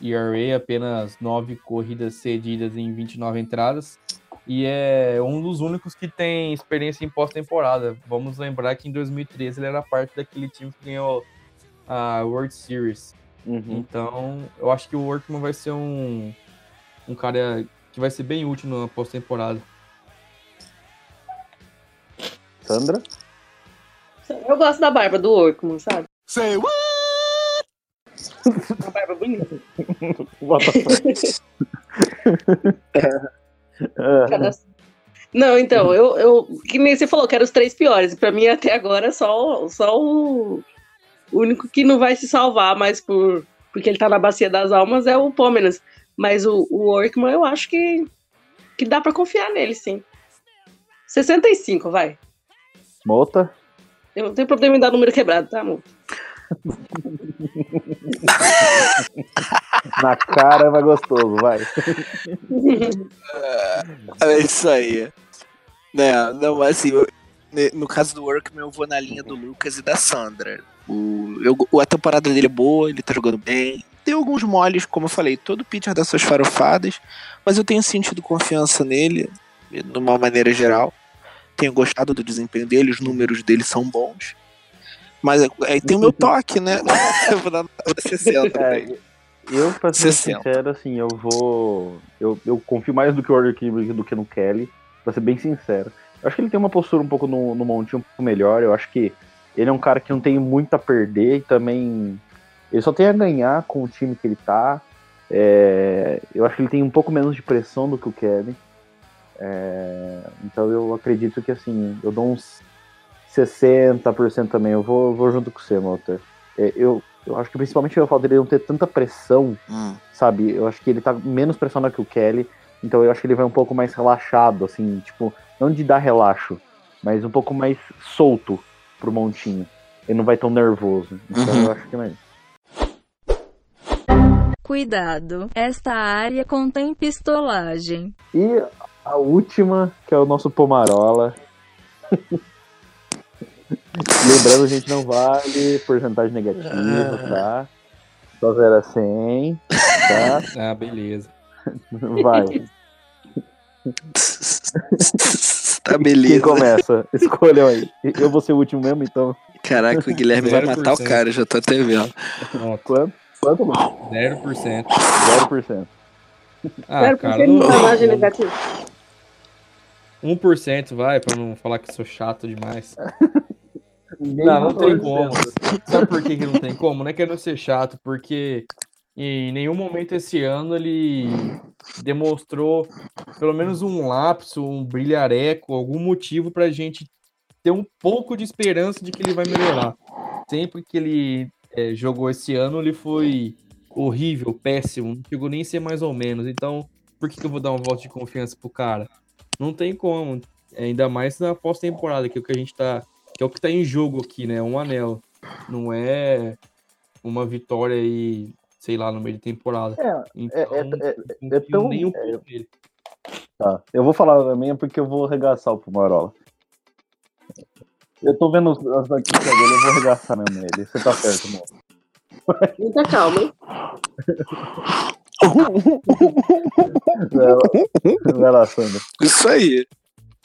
S3: ERA, apenas 9 corridas cedidas em 29 entradas. E é um dos únicos que tem experiência em pós-temporada. Vamos lembrar que em 2013 ele era parte daquele time que ganhou a World Series.
S2: Uhum.
S3: Então, eu acho que o Workman vai ser um, um cara que vai ser bem útil na pós-temporada.
S2: Sandra?
S4: Eu gosto da barba do Orkman, sabe?
S1: Say what?
S4: Uma barba bonita.
S2: Bota
S4: Cada- Não, então, eu, eu. Que nem você falou, que eram os três piores. Pra mim, até agora, só, só o único que não vai se salvar, mas por, porque ele tá na bacia das almas, é o Pomeranz. Mas o, o Workman, eu acho que, que dá pra confiar nele, sim. 65, vai.
S2: Mota?
S4: Eu não tenho problema em dar número quebrado, tá, amor?
S2: Na cara, mas gostoso, vai.
S5: É isso aí. Né, não, assim, eu- no caso do Workman, eu vou na linha do Lucas e da Sandra. O, eu, a temporada dele é boa, ele tá jogando bem. Tem alguns moles, como eu falei, todo pitcher dá suas farofadas, mas eu tenho sentido confiança nele, de uma maneira geral. Tenho gostado do desempenho dele, os números dele são bons. Mas é- aí tem o meu toque, né? eu vou dar nota 60 pra ele.
S2: É, eu, pra ser
S5: 60.
S2: sincero, assim, eu vou. Eu, eu confio mais do que o Order King do que no Kelly, pra ser bem sincero. Eu acho que ele tem uma postura um pouco no, no montinho um pouco melhor. Eu acho que ele é um cara que não tem muito a perder e também. Ele só tem a ganhar com o time que ele tá. É, eu acho que ele tem um pouco menos de pressão do que o Kelly. É, então eu acredito que assim, eu dou uns 60% também. Eu vou, vou junto com você, Walter. É, eu, eu acho que principalmente o fato dele não ter tanta pressão,
S5: Hum.
S2: sabe? Eu acho que ele tá menos pressionado que o Kelly. Então eu acho que ele vai um pouco mais relaxado, assim, tipo, não de dar relaxo, mas um pouco mais solto pro montinho. Ele não vai tão nervoso. Então
S5: Uhum.
S2: eu acho que é mais.
S6: Cuidado, esta área contém pistolagem.
S2: E a última, que é o nosso Pomarola. Lembrando, a gente não vale porcentagem negativa, tá? Só 0 a 100, tá?
S3: Ah, beleza.
S2: Vai.
S5: tá
S2: Quem
S5: beleza.
S2: começa? Escolham aí. Eu vou ser o último mesmo, então.
S5: Caraca, o Guilherme vai matar o
S3: 0%.
S5: cara, já tô até vendo.
S2: Quanto? Quanto?
S3: 0%.
S2: 0%.
S3: Ah,
S4: Quero
S3: cara,
S4: porque
S3: não,
S4: imagem negativa.
S3: 1% vai, pra não falar que sou chato demais.
S2: Ninguém
S3: Não, não tem como. Sabe por que, que não tem como? Não é querendo ser chato, porque em nenhum momento esse ano ele demonstrou pelo menos um lapso, um brilhareco, algum motivo pra gente ter um pouco de esperança de que ele vai melhorar. Sempre que ele é, jogou esse ano, ele foi horrível, péssimo, não chegou nem a ser mais ou menos. Então, por que, que eu vou dar um voto de confiança pro cara? Não tem como. Ainda mais na pós-temporada, que é o que a gente tá. Que é o que tá em jogo aqui, né? Um anel. Não é uma vitória aí, sei lá, no meio de temporada.
S2: É,
S3: Então,
S2: é-
S3: não
S2: é
S3: confio
S2: tão-
S3: nem um
S2: é-
S3: pouco nele.
S2: Tá. Eu vou falar da minha porque eu vou arregaçar o Pomarola. Eu tô vendo as notícias dele, eu vou arregaçar mesmo ele. Você tá certo, amor.
S4: Muita calma, hein?
S2: Vai lá, vai lá Sandra.
S5: Isso aí.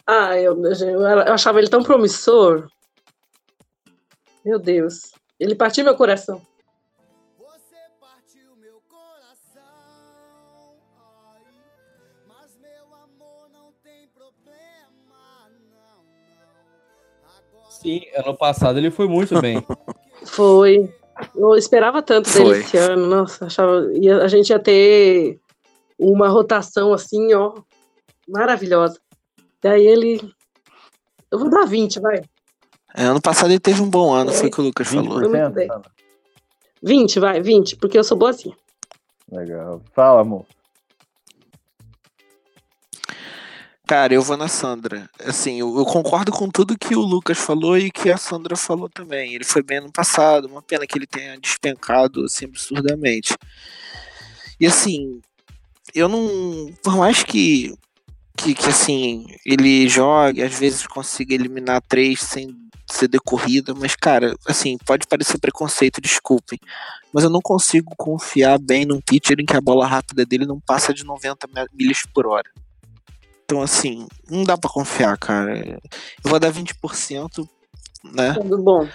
S4: Ah, eu, eu, eu achava ele tão promissor. Meu Deus. Ele partiu meu coração.
S1: Você partiu meu coração, ai, mas meu amor não tem problema, não, não. Agora
S3: Sim, ano passado ele foi muito bem.
S4: Foi. Eu esperava tanto dele
S5: Foi.
S4: esse ano. Nossa, achava. a gente ia ter uma rotação assim, ó. Maravilhosa. E aí ele. Eu vou dar 20, vai.
S5: É, ano passado ele teve um bom ano, foi o que o Lucas falou.
S2: 20%,
S4: Muito bem.
S2: Sandra?
S4: 20, vai, 20, porque eu sou boazinha.
S2: Legal. Fala, amor.
S5: Cara, eu vou na Sandra. Assim, eu, eu concordo com tudo que o Lucas falou e que a Sandra falou também. Ele foi bem ano passado, uma pena que ele tenha despencado assim absurdamente. E assim, eu não. Por mais que, que, que assim, ele jogue, às vezes consiga eliminar três sem ser decorrida, mas, cara, assim, pode parecer preconceito, desculpem. Mas eu não consigo confiar bem num pitcher em que a bola rápida dele não passa de 90 me- milhas por hora. Então, assim, não dá pra confiar, cara. Eu vou dar 20%, né?
S4: Tudo bom.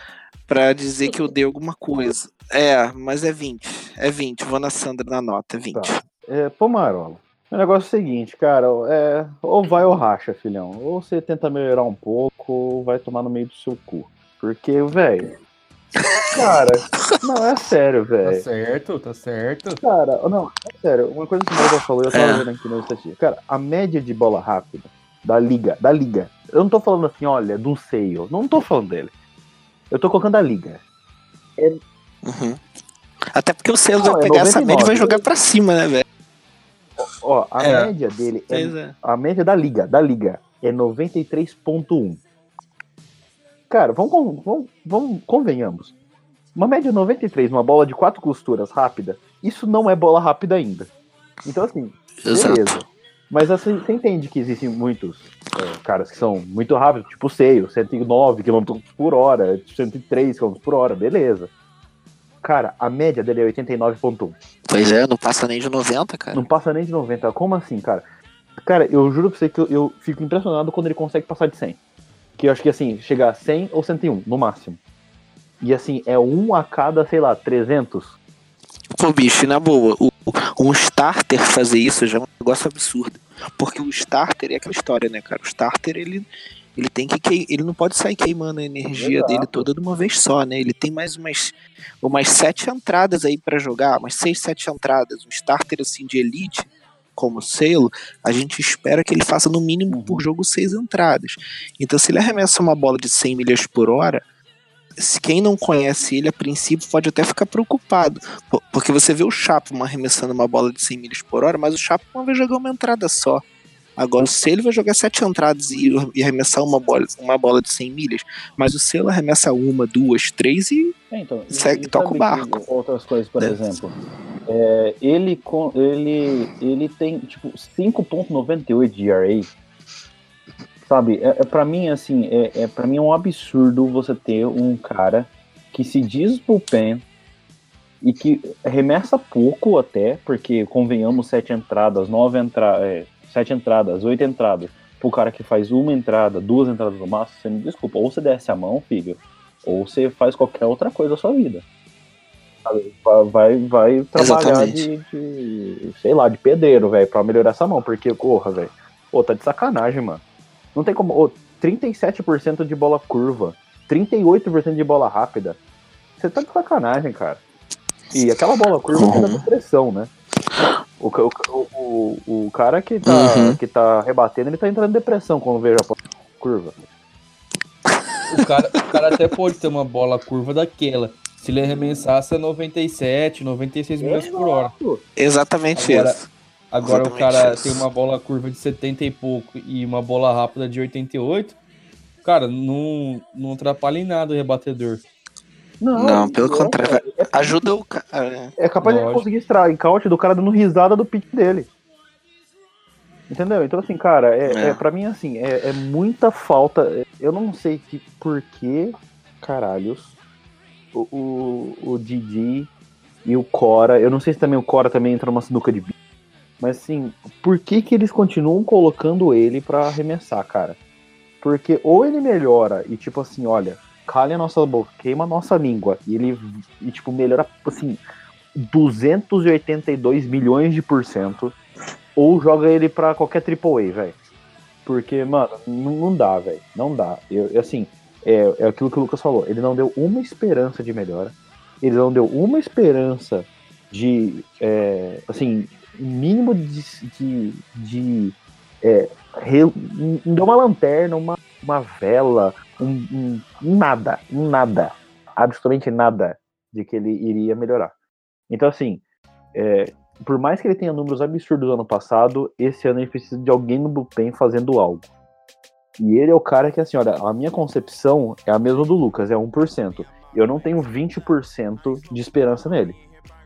S5: Pra dizer que eu dei alguma coisa. É, mas é 20. É 20. Vou na Sandra na nota, é 20.
S2: Tá. É, Pomarola. O negócio é o seguinte, cara, é, ou vai ou racha, filhão. Ou você tenta melhorar um pouco, ou vai tomar no meio do seu cu. Porque, velho. Cara, não, é sério,
S3: Tá
S2: velho.
S3: certo, tá certo.
S2: Cara, não, é sério, uma coisa que o Morgan falou, eu tava
S5: É.
S2: vendo aqui na estatística. Cara, a média de bola rápida da liga, da liga. Eu não tô falando assim, olha, do Sale. Não tô falando dele. Eu tô colocando a liga.
S5: Uhum. Até porque o
S2: Não,
S5: vai
S2: é
S5: pegar essa
S2: 99.
S5: média e vai jogar pra cima, né, velho?
S2: Ó, a
S3: É.
S2: média dele é
S5: é.
S2: A média da liga, da liga, é 93.1. Cara, vamos, vamos, vamos, convenhamos. Uma média 93, uma bola de quatro costuras rápida, isso não é bola rápida ainda. Então, assim, beleza.
S5: Exato.
S2: Mas assim, você entende que existem muitos é, caras que são muito rápidos, tipo o Seio, 109 km por hora, 103 km por hora, beleza. Cara, a média dele é 89.1.
S5: Pois é, não passa nem de 90, cara.
S2: Não passa nem de 90. Como assim, cara? Cara, eu juro pra você que eu, eu fico impressionado quando ele consegue passar de 100. Que eu acho que assim, chegar a 100 ou 101, no máximo. E assim, é um a cada, sei lá, 300.
S5: Pô, bicho, na boa, o, um starter fazer isso já é um negócio absurdo. Porque o starter é aquela história, né, cara? O starter, ele, ele tem que quei- ele não pode sair queimando a energia
S2: Exato.
S5: dele toda de uma vez só, né? Ele tem mais umas, umas sete entradas aí pra jogar, umas seis, sete entradas. Um starter assim de elite, como o Selo, a gente espera que ele faça no mínimo por jogo seis entradas. Então, se ele arremessa uma bola de 100 milhas por hora, se quem não conhece ele, a princípio, pode até ficar preocupado. Porque você vê o Chapman arremessando uma bola de 100 milhas por hora, mas o Chapman vai jogar uma entrada só. Agora, se ele vai jogar sete entradas e, e arremessar uma bola, uma bola de 100 milhas, mas o Selo arremessa uma, duas, três e
S2: É, então,
S5: Segue,
S2: e
S5: toca o barco.
S2: Outras coisas, por
S5: É.
S2: exemplo. é, ele, ele, ele tem, tipo, 5.98 de ERA. Sabe, é, é para mim, assim, é, é para mim é um absurdo você ter um cara que se diz bullpen e que remessa pouco até, porque convenhamos sete entradas, nove entradas, sete entradas, oito entradas, pro cara que faz uma entrada, duas entradas no máximo, você me desculpa, ou você desce a mão, filho, ou você faz qualquer outra coisa da sua vida. Vai, vai trabalhar de, de, sei lá, de pedreiro, velho, pra melhorar essa mão, porque, porra, velho, pô, tá de sacanagem, mano. Não tem como, ô, 37% de bola curva, 38% de bola rápida, você tá de sacanagem, cara. E aquela bola curva
S5: Uhum.
S2: depressão, né? O, o, o, o, o cara que tá,
S5: Uhum.
S2: que tá rebatendo, ele tá entrando em depressão quando vê a curva.
S3: O cara, o cara até pode ter uma bola curva daquela. Se ele arremessasse a 97, 96 milhas por hora.
S5: Exatamente
S3: Agora-
S5: isso.
S3: Agora o
S5: Exatamente
S3: cara
S5: isso.
S3: tem uma bola curva de 70 e pouco e uma bola rápida de 88. Cara, não, não atrapalha em nada o rebatedor.
S5: Não, pelo
S2: é,
S5: contrário. Ajuda o cara.
S2: é capaz de ele
S3: Lógico.
S2: conseguir extrair count do cara dando risada do pique dele. Entendeu? Então, assim, cara, é,
S5: É.
S2: é. pra mim, assim, é, é muita falta. Eu não sei que por que, caralhos, o, o, o Didi e o Cora, eu não sei se também o Cora também entra numa sinuca de bico, mas assim, por que que eles continuam colocando ele pra arremessar, cara? Porque ou ele melhora e tipo assim, olha, calha a nossa boca, queima a nossa língua, e ele, e, tipo, melhora, assim, 282 milhões de por cento, ou joga ele pra qualquer AAA, velho. Porque, mano, não, dá, velho. Não dá. Eu, assim, é, é aquilo que o Lucas falou. Ele não deu uma esperança de melhora. Ele não deu uma esperança de, é, assim, mínimo de, de, de é, re- um- um- deu uma lanterna, uma, uma vela, um, um- nada, um nada, absolutamente nada de que ele iria melhorar. Então, assim, é, por mais que ele tenha números absurdos ano passado, esse ano ele precisa de alguém no bullpen fazendo algo. E ele é o cara que, assim, olha, a minha concepção é a mesma do Lucas, é 1%. Eu não tenho 20% de esperança nele.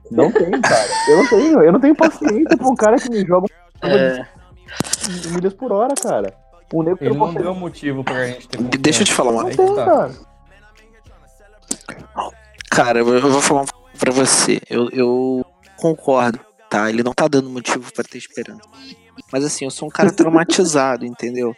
S2: Não tenho, cara. Eu não tenho, eu não tenho paciência pra um cara que me joga
S5: É,
S2: milhas por hora, cara. O nego
S3: Ele
S2: não consegue.
S3: deu motivo pra gente ter confiança.
S5: deixa eu te falar uma
S3: que tá.
S2: cara.
S5: Cara, eu eu vou falar pra você. Eu, eu concordo, tá? Ele não tá dando motivo pra ter esperança. Mas assim, eu sou um cara traumatizado, entendeu?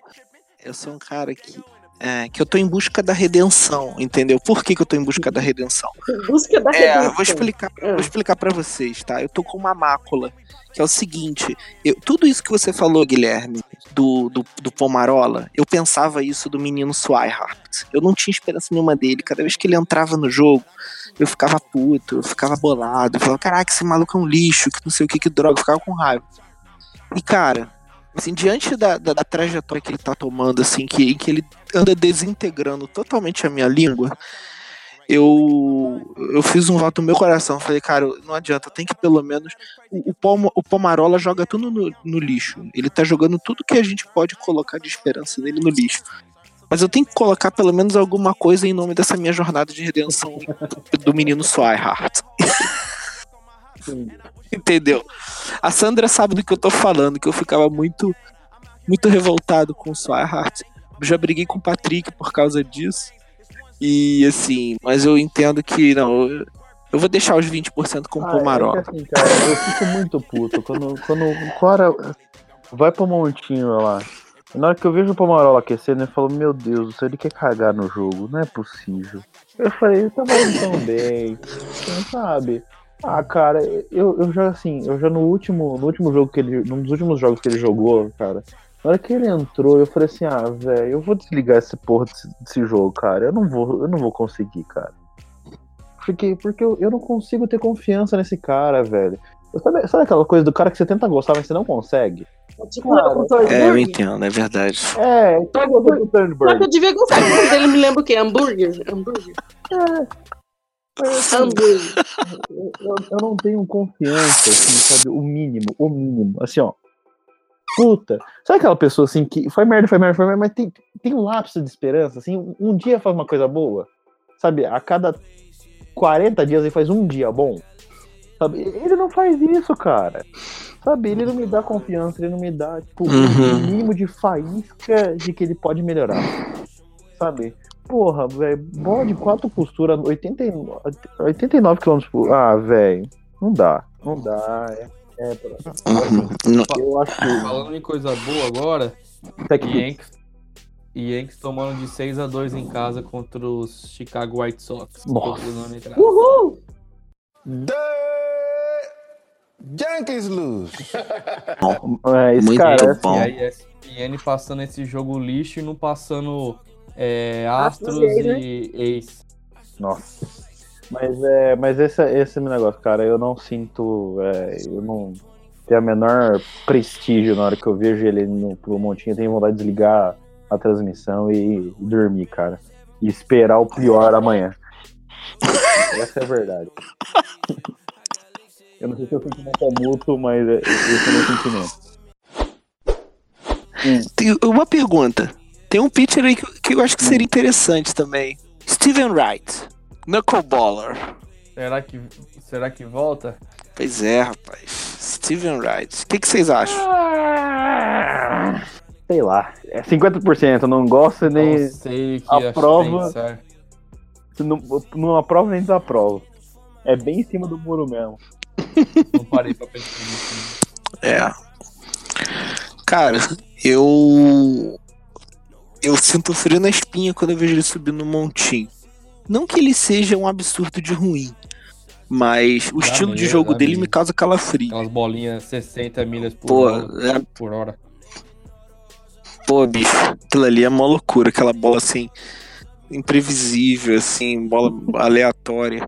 S5: Eu sou um cara que. É, que eu tô em busca da redenção, entendeu? Por que, que eu tô em busca da redenção?
S4: Busca da
S5: É,
S4: redenção.
S5: vou explicar,
S4: Ah.
S5: vou explicar para vocês, tá? Eu tô com uma mácula, que é o seguinte, eu- tudo isso que você falou, Guilherme, do, do, do Pomarola, eu pensava isso do menino Swihart. Eu não tinha esperança nenhuma dele. Cada vez que ele entrava no jogo, eu ficava puto, eu ficava bolado, eu falava, caraca, esse maluco é um lixo, que não sei o que, que droga, eu ficava com raiva. E, cara, assim, diante da, da, da trajetória que ele tá tomando, assim, que, em que ele anda desintegrando totalmente a minha língua, eu, eu fiz um voto no meu coração. Falei, cara, não adianta, tem que pelo menos. O, o, Palma- o Pomarola joga tudo no, no lixo. Ele tá jogando tudo que a gente pode colocar de esperança nele no lixo. Mas eu tenho que colocar pelo menos alguma coisa em nome dessa minha jornada de redenção do, menino Swihart. Entendeu? A Sandra sabe do que eu tô falando, que eu ficava muito muito revoltado com o Swihart. Já briguei com o Patrick por causa disso. E assim, mas eu entendo que não, eu, vou deixar os 20% com o
S2: Ah,
S5: Pomarola.
S2: é assim, cara, eu fico muito puto quando, quando o cara vai pro montinho lá. Na hora que eu vejo o Pomarola aquecendo, eu falo, meu Deus, do céu, ele quer cagar no jogo, não é possível. Eu falei, ele tá valendo tão bem, quem sabe? Ah, cara, eu, eu já assim, eu já no último, no último jogo que ele. Num dos últimos jogos que ele jogou, cara, na hora que ele entrou, eu falei assim, ah, velho, eu vou desligar esse porra desse, desse jogo, cara. Eu não vou, eu não vou conseguir, cara. Porque, porque eu, eu não consigo ter confiança nesse cara, velho. Eu- Sabe, sabe aquela coisa do cara que você tenta gostar, mas você não consegue?
S4: Tipo, eu tô-
S5: É, eu entendo, é verdade.
S2: É,
S4: Sabe
S2: tipo o
S4: Só que
S2: Turnberg.
S4: eu devia gostar. Dele me lembra o quê? Hambúrguer? Hambúrguer. Hambúrguer.
S2: Eu, eu- eu não tenho confiança, assim, sabe? O mínimo, o mínimo. Assim, ó. Puta. Sabe aquela pessoa assim que foi merda, foi merda, foi merda, mas tem, tem um lapso de esperança, assim, um, um dia faz uma coisa boa. Sabe, a cada 40 dias ele faz um dia bom. Sabe? Ele não faz isso, cara. Sabe? Ele não me dá confiança, ele não me dá, tipo,
S5: Uhum.
S2: o mínimo de faísca de que ele pode melhorar. Sabe? Porra, velho, bola de quatro costuras, 89, 89 km por. Ah, velho. Não dá. Não dá. É, é,
S5: Uhum. Não-
S2: eu acho que.
S3: Falando em coisa boa agora, Yankees, Yankees tomando de 6 a 2 em casa contra os Chicago White Sox.
S2: Nossa.
S4: Uhul!
S1: Yankees lose.
S2: é, esse
S5: Muito
S2: cara,
S5: bom.
S3: E a ESPN passando esse jogo lixo e não passando é,
S4: Astros
S3: Astros
S4: e A's,
S3: e Ace.
S2: Nossa. Mas é, mas esse, esse é o meu negócio, cara. Eu não sinto. é, eu não tenho a menor prestígio na hora que eu vejo ele no pro montinho. Eu tenho vontade de desligar a transmissão e dormir, cara. E esperar o pior amanhã. Essa é a verdade. Eu não sei se o sentimento é mútuo, mas é- esse é o meu sentimento.
S5: Tem uma pergunta. Tem um pitcher aí que, que eu acho que seria interessante também. Steven Wright. Knuckleballer.
S3: Será que, será que volta?
S5: Pois é, rapaz. Steven Wright. O que, que vocês acham?
S2: Sei lá. É 50%. Eu não gosto nem.
S3: Não sei o que
S2: a
S3: ach-
S2: prova-
S3: pensar.
S2: Não, não aprova nem desaprova. É bem em cima do muro mesmo.
S3: Não parei pra pensar nisso.
S5: É. Cara, eu. Eu sinto frio na espinha quando eu vejo ele subir no montinho. Não que ele seja um absurdo de ruim, mas o
S3: Dá
S5: estilo de
S3: medo,
S5: jogo
S3: dá
S5: dele
S3: medo.
S5: me causa calafrio.
S3: Aquelas bolinhas 60 milhas por,
S5: Pô,
S3: hora,
S5: é,
S3: por hora.
S5: pô, bicho, aquilo ali é uma loucura, aquela bola assim, imprevisível, assim, bola aleatória.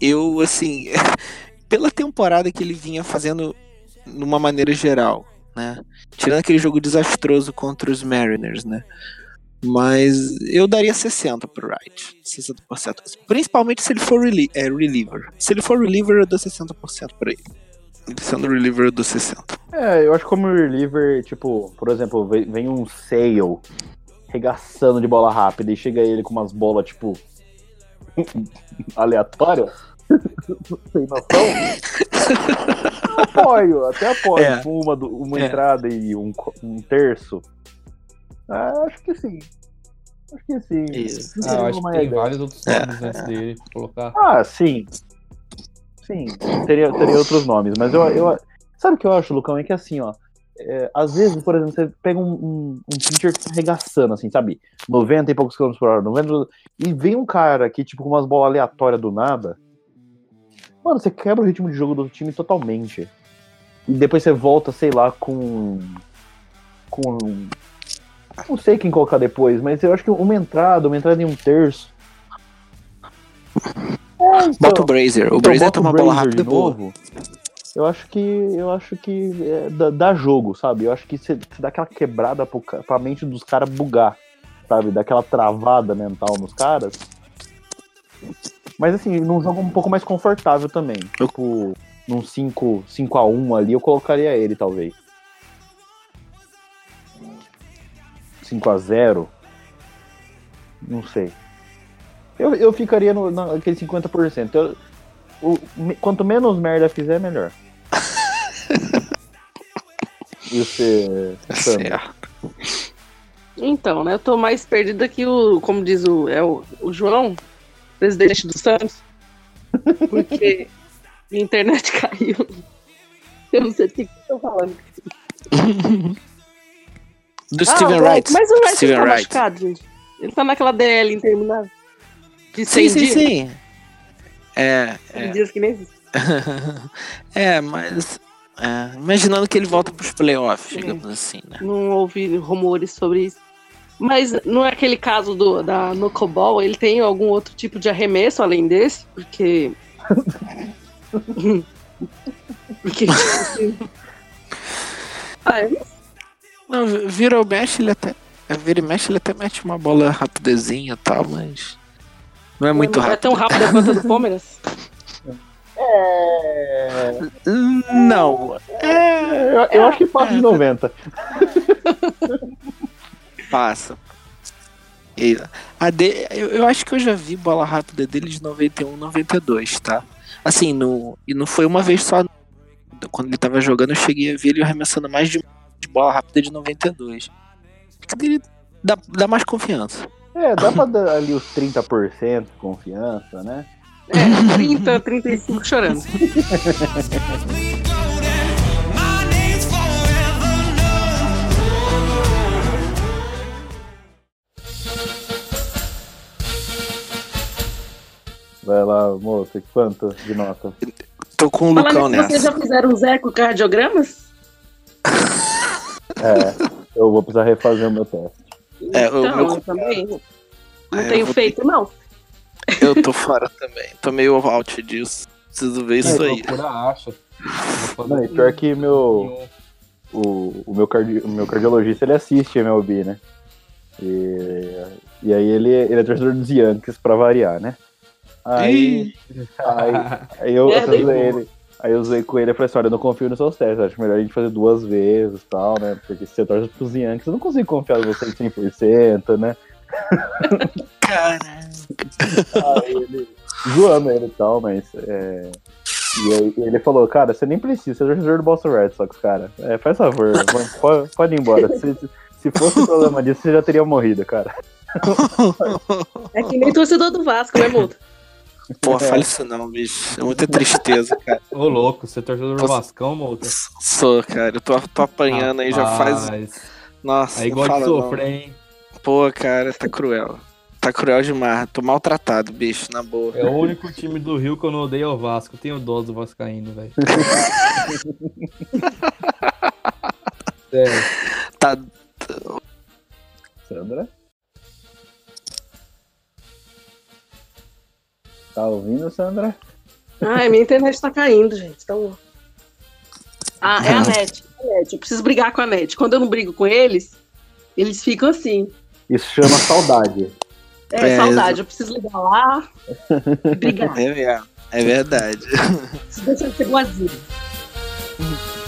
S5: Eu, assim, pela temporada que ele vinha fazendo numa maneira geral, né? Tirando aquele jogo desastroso contra os Mariners, né? Mas eu daria 60 pro Wright. 60%. Principalmente se ele for relie é, reliever. Se ele for reliever, eu dou 60% pra ele. Sendo reliever, eu dou 60%.
S2: É, eu acho que como reliever, tipo, por exemplo, vem um Sale regaçando de bola rápida e chega ele com umas bolas, tipo, aleatórias. Sem noção. apoio, até apoio.
S5: É.
S2: Uma, uma
S5: É.
S2: entrada e um, um terço. Ah, acho que sim. Acho que sim.
S5: Isso.
S3: Ah, acho que tem
S2: ideia.
S3: vários outros
S5: É.
S3: nomes antes dele pra colocar.
S2: Ah, sim. Sim, teria, teria outros nomes, mas eu, eu. Sabe o que eu acho, Lucão? É que assim, ó. é, às vezes, por exemplo, você pega um, um, um pitcher que arregaçando, assim, sabe? 90 e poucos quilômetros por hora, 90, e vem um cara aqui, tipo, com umas bolas aleatórias do nada. Mano, você quebra o ritmo de jogo do time totalmente. E depois você volta, sei lá, com. Com. Não sei quem colocar depois, mas eu acho que uma entrada, uma entrada em um terço. É, então-
S5: Bota o Brazer. O
S2: então,
S5: Brazer
S2: o
S5: uma bola rápida
S2: de novo. Eu acho que. Eu acho que é, dá, dá jogo, sabe? Eu acho que você dá aquela quebrada pro, pra mente dos caras bugar, sabe? Dá aquela travada mental nos caras. Mas assim, num jogo um pouco mais confortável também. Tipo, num 5, 5 a 1 ali, eu colocaria ele, talvez. 5 a 0 Não sei. Eu, eu ficaria no, naquele 50%. Eu, o, quanto menos merda fizer, melhor. e você, Sandra?
S5: Certo.
S4: Então, né? Eu tô mais perdida que o, como diz o, é o, o João, presidente do Santos. Porque minha internet caiu. Eu não sei do que tô falando.
S5: Do
S4: Ah,
S5: Steven
S4: o-
S5: Wright.
S4: Mas o Wright
S5: Steven
S4: tá
S5: Wright.
S4: machucado, gente. Ele tá naquela DL interminável. De
S5: Sim,
S4: 100
S5: sim,
S4: dias.
S5: sim. É, é.
S4: dias que nem existe.
S5: é, mas. é, imaginando que ele volta pros playoffs, digamos assim, né?
S4: Não ouvi rumores sobre isso. Mas não é aquele caso do, da Nocoball, ele tem algum outro tipo de arremesso além desse? Porque. Porque. assim- Ah, eu não
S5: vira o mexe, ele até. é, Vira e mexe, ele até mete uma bola rapidezinha e tal, mas. Não é muito
S4: não é
S5: rápido.
S4: tão rápido quanto a do Palmeiras.
S2: É,
S5: Não. É,
S2: eu, eu acho que passa de 90.
S5: Passa. E a de, eu, eu acho que eu já vi bola rápida dele de 91, 92, tá? Assim, no, e não foi uma vez só. Quando ele tava jogando, eu cheguei a ver ele arremessando mais de, de bola rápida de 92. Acho que ele dá, dá mais confiança.
S2: É, dá pra dar ali os 30% de confiança, né?
S4: É, 30, 35 chorando.
S2: Vai lá, moça, quanto de nota?
S5: Tô com o Lucão nessa.
S4: vocês já fizeram os ecocardiogramas?
S2: É, eu vou precisar refazer o meu teste.
S5: É, o
S4: então,
S5: meu-
S4: eu também não
S5: É, eu
S4: tenho feito, não.
S5: Eu tô fora também. Tô meio out disso. Preciso ver isso aí.
S3: Procura acha.
S2: Não, e pior que meu, o, o meu, cardi, o meu cardiologista ele assiste MLB, né? E, e aí ele, ele é torcedor dos Yankees pra variar, né? Aí, aí, aí eu,
S4: É,
S2: eu ele. Aí eu usei com ele e falei assim, olha, eu não confio nos seus testes, acho melhor a gente fazer duas vezes e tal, né? Porque se você torce pros Yankees, eu não consigo confiar em você em 100%, né?
S5: Cara.
S2: Aí ele, zoando ele e tal, mas. É... E aí ele falou, cara, você nem precisa, você é torcedor do Boston Red Sox, cara. É, faz favor, pode, pode ir embora. Se, se fosse o problema disso, você já teria morrido, cara.
S4: É que nem torcedor do Vasco, né, Mudo?
S5: Pô, fale isso não, bicho. É muita tristeza, cara.
S3: Ô, louco, você é torcedor do. Vascão, moça?
S5: Sou, cara. Eu tô, tô apanhando aí já faz.
S3: Rapaz,
S5: Nossa,
S3: Aí
S5: não
S3: gosta de sofrer, hein?
S5: Pô, cara, tá cruel. Tá cruel demais. Tô maltratado, bicho, na boa.
S3: É o único time do Rio que eu não odeio é o Vasco. Tenho dó do Vascaíno, velho. Sério.
S5: Tá.
S2: Sandra? Tá ouvindo, Sandra?
S4: Ai, minha internet tá caindo, gente. Então... Ah, é a net. é a net. Eu preciso brigar com a net. Quando eu não brigo com eles, eles ficam assim.
S2: Isso chama saudade.
S4: É,
S5: É,
S4: saudade. Eu preciso ligar lá e brigar.
S5: É, é verdade.
S4: Preciso deixar de ser boazinha.